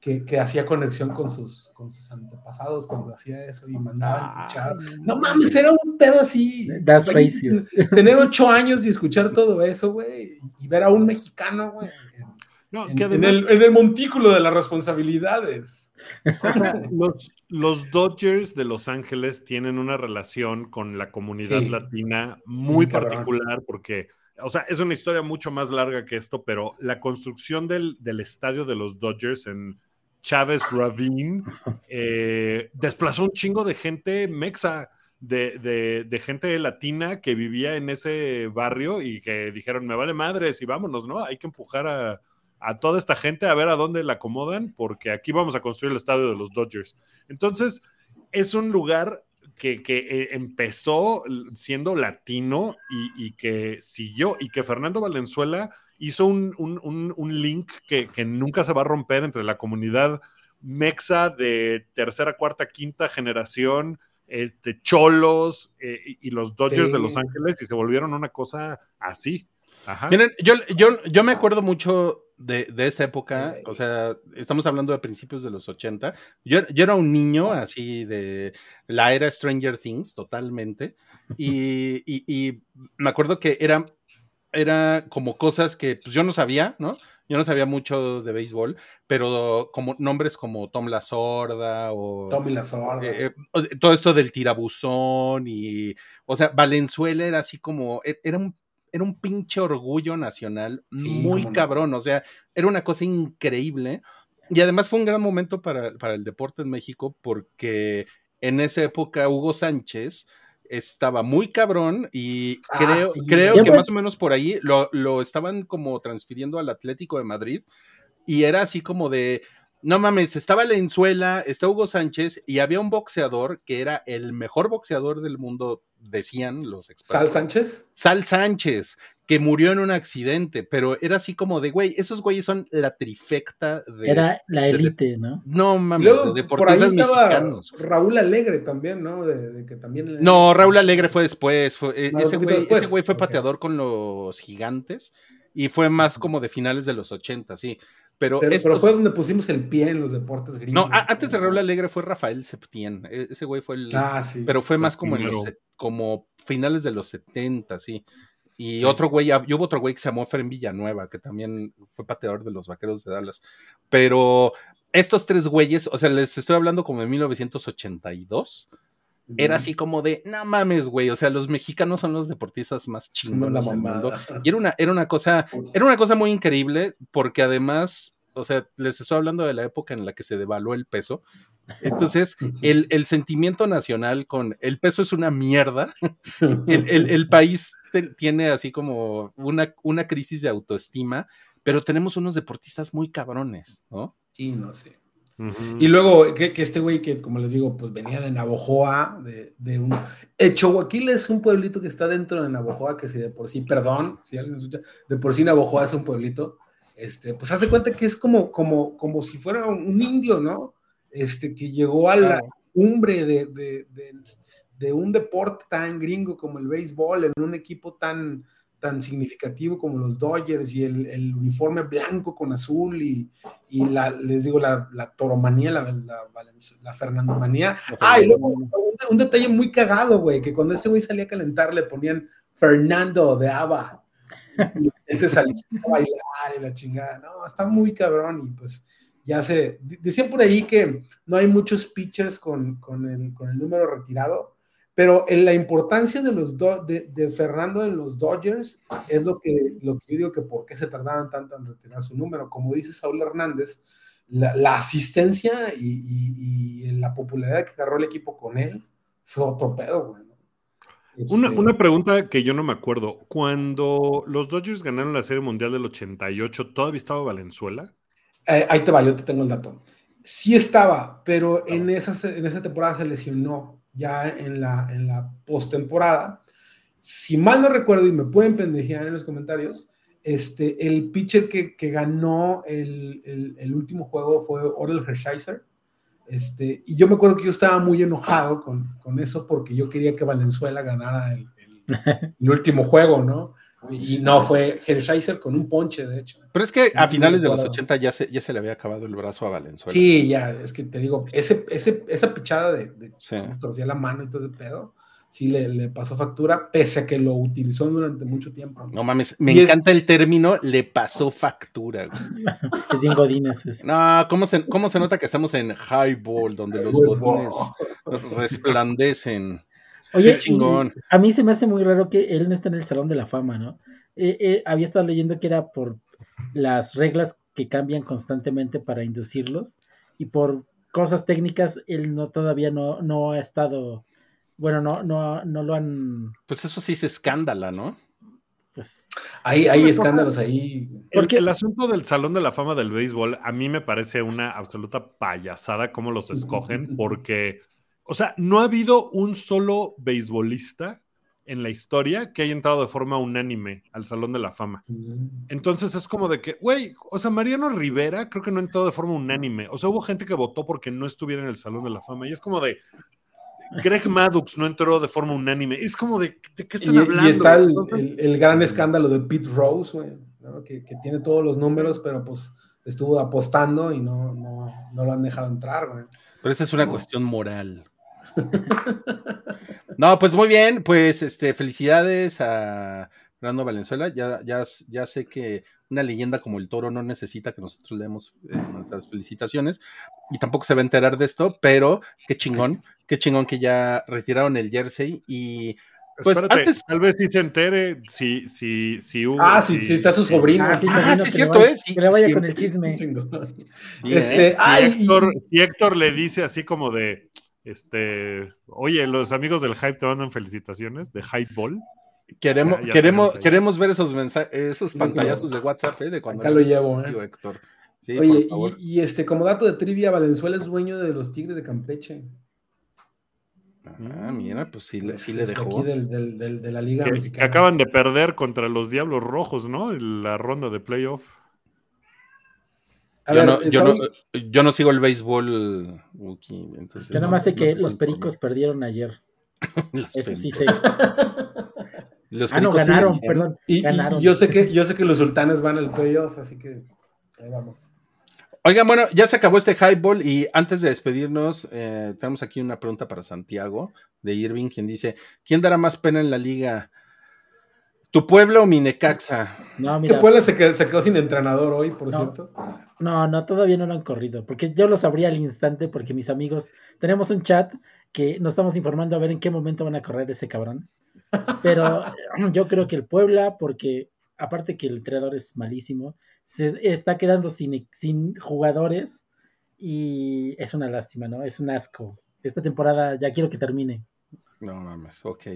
que, que, hacía conexión con sus, con sus antepasados cuando hacía eso y mandaba ah, No mames, era un pedo así. That's racist. Tener ocho años y escuchar todo eso, güey, y ver a un mexicano, güey. en, el, en, el, montículo de las responsabilidades. los, los, Dodgers de Los Ángeles tienen una relación con la comunidad latina muy particular porque o sea, es una historia mucho más larga que esto, pero la construcción del, del estadio de los Dodgers en Chávez Ravine, eh, desplazó un chingo de gente mexa, de, de, gente latina que vivía en ese barrio y que dijeron, me vale madres y vámonos, ¿no? Hay que empujar a, a toda esta gente a ver a dónde la acomodan, porque aquí vamos a construir el estadio de los Dodgers. Entonces, es un lugar que, que eh, empezó siendo latino y, y, que siguió, y que Fernando Valenzuela hizo un, un, un, link que, que, nunca se va a romper entre la comunidad mexa de tercera, cuarta, quinta generación, este, cholos eh, y, los Dodgers de Los Ángeles y se volvieron una cosa así. Miren, yo, yo, yo me acuerdo mucho de, de esa época, o sea, estamos hablando de principios de los 80. Yo, yo era un niño así de la era Stranger Things, totalmente. Y, y, y me acuerdo que era era como cosas que pues, yo no sabía, ¿no? Yo no sabía mucho de béisbol, pero como nombres como Tom la Sorda o. Tommy la Sorda. Eh, eh, todo esto del tirabuzón y. O sea, Valenzuela era así como. E, era un, era un pinche orgullo nacional muy cabrón. O sea, era una cosa increíble. Y además fue un gran momento para, para el deporte en México porque en esa época Hugo Sánchez estaba muy cabrón y ah, creo, creo que más o menos por ahí lo, lo, estaban como transfiriendo al Atlético de Madrid y era así como de, no mames, estaba Lenzuela, está Hugo Sánchez y había un boxeador que era el mejor boxeador del mundo, decían los expertos. ¿Sal Sánchez? Sal Sánchez, que murió en un accidente, pero era así como de, güey, esos güeyes son la trifecta de... Era la élite, ¿no? No mames, de deportistas mexicanos. Raúl Alegre también, ¿no? De, que también... No, Raúl Alegre fue después, e, ese, güey, ese güey fue pateador con los gigantes y fue más como de finales de los 80, sí. Pero, fue donde pusimos el pie en los deportes gringos. No, antes de Raúl Alegre fue Rafael Septién. E, ese güey fue el. Ah, sí. Pero fue más como en los como finales de los 70, sí. Y otro güey, yo hubo otro güey que se llamó Fren Villanueva, que también fue pateador de los vaqueros de Dallas. Pero estos tres güeyes, o sea, les estoy hablando como de 1982. Era así como de, no mames, güey. O sea, los mexicanos son los deportistas más chingones del mundo. Y era una, era una cosa, era una cosa muy increíble, porque además, o sea, les estoy hablando de la época en la que se devaluó el peso. Entonces, el, el sentimiento nacional con el peso es una mierda. el, el, el país tiene así como una, una crisis de autoestima, pero tenemos unos deportistas muy cabrones, ¿no? Sí, no sé. Y luego que, este güey que, como les digo, pues venía de Navojoa, de, de un... Eh, es un pueblito que está dentro de Navojoa, que si de por sí, perdón, si alguien escucha, de por sí Navojoa es un pueblito, este, pues hace cuenta que es como, como, como si fuera un indio, ¿no? Este, que llegó a la cumbre de, de, de un deporte tan gringo como el béisbol, en un equipo tan, tan significativo como los Dodgers y el, el uniforme blanco con azul y, y, la, les digo, la, la toromanía, la, la, la fernandomanía. Ah, y luego un, detalle muy cagado, güey, que cuando este güey salía a calentar le ponían Fernando de Ava. Y la gente salía a bailar y la chingada. No, está muy cabrón y pues ya se... Decían por ahí que no hay muchos pitchers con, con, el, con el número retirado, pero en la importancia de, los de, Fernando en los Dodgers es lo que, lo que yo digo que por qué se tardaban tanto en retirar su número. Como dice Saúl Hernández, la, asistencia y, la popularidad que agarró el equipo con él fue otro pedo, güey. Una, este una, pregunta que yo no me acuerdo. Cuando los Dodgers ganaron la Serie Mundial del 88, ¿todavía estaba Valenzuela? Eh, ahí te va, yo te tengo el dato. Sí estaba, pero en, esa, en esa temporada se lesionó ya en la, en la postemporada. Si mal no recuerdo, y me pueden pendejear en los comentarios, este, el pitcher que, que ganó el, el, último juego fue Orel Hershiser. Este, y yo me acuerdo que yo estaba muy enojado con, con eso porque yo quería que Valenzuela ganara el, el último juego, ¿no? Y no, fue Hershiser con un ponche, de hecho. Pero es que a finales de los 80 ya se, ya se le había acabado el brazo a Valenzuela. Sí, ya, es que te digo, ese, ese, esa pichada de, de torcía la mano y todo ese pedo, sí le, le, pasó factura, pese a que lo utilizó durante mucho tiempo. No, mames, me encanta el término, le pasó factura. es bien godines. No, ¿cómo se, ¿cómo se nota que estamos en highball, donde los godines resplandecen? Oye, a mí se me hace muy raro que él no esté en el Salón de la Fama, ¿no? Eh, eh, había estado leyendo que era por las reglas que cambian constantemente para inducirlos y por cosas técnicas él no todavía no, no ha estado, bueno, no, no, no lo han... Pues eso sí es escándalo, ¿no? Pues... Hay, hay escándalos ahí. Porque el, asunto del Salón de la Fama del Béisbol a mí me parece una absoluta payasada cómo los escogen, porque o sea, no ha habido un solo beisbolista en la historia que haya entrado de forma unánime al Salón de la Fama. Mm. Entonces es como de que, güey, o sea, Mariano Rivera creo que no entró de forma unánime. O sea, hubo gente que votó porque no estuviera en el Salón de la Fama. Y es como de, Greg Maddox no entró de forma unánime. Es como de, ¿de qué están hablando? Y está el, gran escándalo de Pete Rose, güey, que, tiene todos los números, pero pues estuvo apostando y no, no, no lo han dejado entrar, güey. Pero esa es una cuestión moral. No, pues muy bien, pues este, felicidades a Fernando Valenzuela. Ya, ya, ya sé que una leyenda como el toro no necesita que nosotros leemos eh, nuestras felicitaciones y tampoco se va a enterar de esto, pero qué chingón, qué chingón que ya retiraron el jersey y pues antes. Tal vez si se entere si, si, si hubo. Ah, si, si, está su sobrino. Ah, sí, ah, sí cierto, es. que le vaya con el chisme. este, ay, Héctor, y Héctor le dice así como de. Este, oye, los amigos del Hype te mandan felicitaciones de Hype Ball. Queremos, queremos, queremos ver esos mensajes, esos pantallazos de WhatsApp, ¿eh? de cuando Acá lo llevo, ¿eh? Héctor. Oye, y, y, este, como dato de trivia, Valenzuela es dueño de los Tigres de Campeche. Ah, mira, pues sí, sí le dejó. Aquí del, de la Liga que, acaban de perder contra los Diablos Rojos, ¿no? En la ronda de playoff. Yo, no, yo, no, yo, no, sigo el béisbol, Entonces yo nada más sé que los Pericos perdieron ayer. Eso sí sé. Los ah, no, ganaron, perdón. Y, ganaron. yo, sé que, yo sé que los sultanes van al playoff, así que ahí vamos. Oigan, bueno, ya se acabó este highball y antes de despedirnos, eh, tenemos aquí una pregunta para Santiago de Irving, quien dice: ¿Quién dará más pena en la liga? ¿Tu pueblo o Minecaxa? No, mira. ¿Tu pueblo se quedó, sin entrenador hoy, por cierto? No, no, todavía no lo han corrido, porque yo lo sabría al instante, porque mis amigos, tenemos un chat que nos estamos informando a ver en qué momento van a correr ese cabrón. Pero yo creo que el Puebla, porque aparte que el entrenador es malísimo, se está quedando sin, sin jugadores y es una lástima, ¿no? Es un asco. Esta temporada ya quiero que termine. No mames, ok.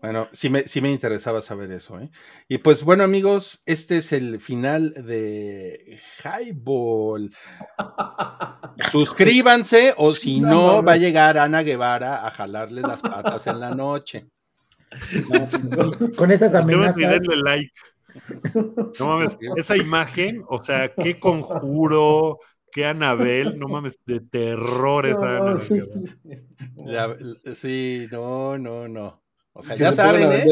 Bueno, sí me, sí me interesaba saber eso, ¿eh? Y pues bueno, amigos, este es el final de Highball. Suscríbanse o si no, va a llegar Ana Guevara a jalarle las patas en la noche. Con esas amenazas. like. No mames, esa imagen, o sea, qué conjuro, qué Anabel, no mames, de terror esa sí, no, no, no. O sea, ya saben, ¿eh?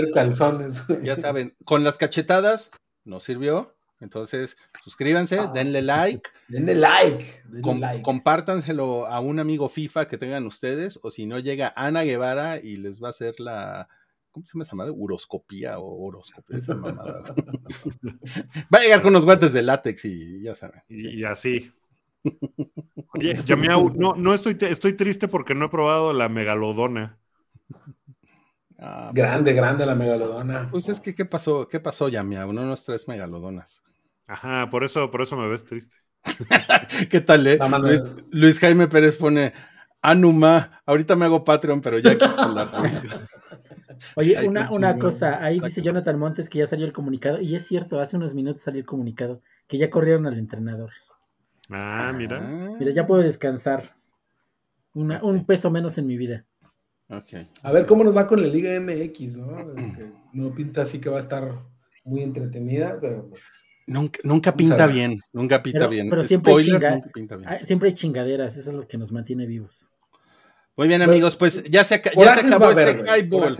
Ya saben, con las cachetadas no sirvió. Entonces, suscríbanse, ah. denle like. Denle like. Compártanselo a un amigo FIFA que tengan ustedes, o si no, llega Ana Guevara y les va a hacer la, ¿cómo se llama esa madre? Uroscopía o horoscopía, esa mamada. Va a llegar con unos guantes de látex y ya saben. Y, así. Oye, Yamiau, no, no estoy, estoy triste porque no he probado la megalodona. Ah, pues grande, grande la megalodona. Pues es que, ¿qué pasó? ¿Qué pasó, Yamiau? No nos traes megalodonas. Ajá, por eso, por eso me ves triste. ¿Qué tal, eh? Luis, Luis, Jaime Pérez pone, Anuma, ahorita me hago Patreon, pero ya quito la Oye, una, una cosa, ahí dice Jonathan Montes que ya salió el comunicado, y es cierto, hace unos minutos salió el comunicado, que ya corrieron al entrenador. Ah, mira. Mira, ya puedo descansar. Un peso menos en mi vida. Okay. A ver cómo nos va con la Liga MX, ¿no? no pinta así que va a estar muy entretenida, pero pues, Nunca, nunca pinta bien, nunca pinta bien. Pero siempre, pinta bien. siempre hay chingaderas, eso es lo que nos mantiene vivos. Muy bien, amigos, pues ya se, ya se acabó este highball.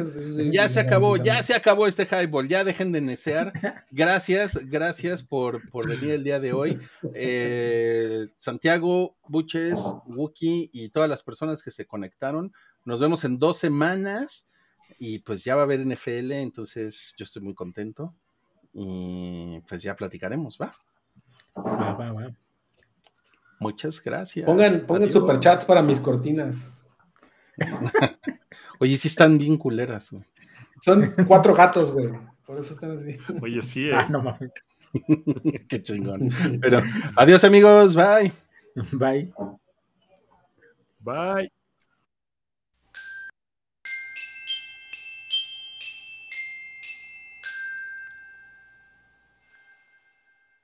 Ya se acabó, ya se acabó este highball. Ya dejen de necear. Gracias, gracias por, venir el día de hoy. Eh, Santiago, Buches, Wookie y todas las personas que se conectaron. Nos vemos en dos semanas y pues ya va a haber NFL, entonces yo estoy muy contento. Y pues ya platicaremos, ¿va? Va, va, va. Muchas gracias. Pongan, pongan superchats para mis cortinas. Oye, sí están bien culeras, güey. Son cuatro gatos, güey. Por eso están así. Oye, sí, eh. Ah, no mames. Qué chingón. Pero adiós, amigos. Bye. Bye. Bye.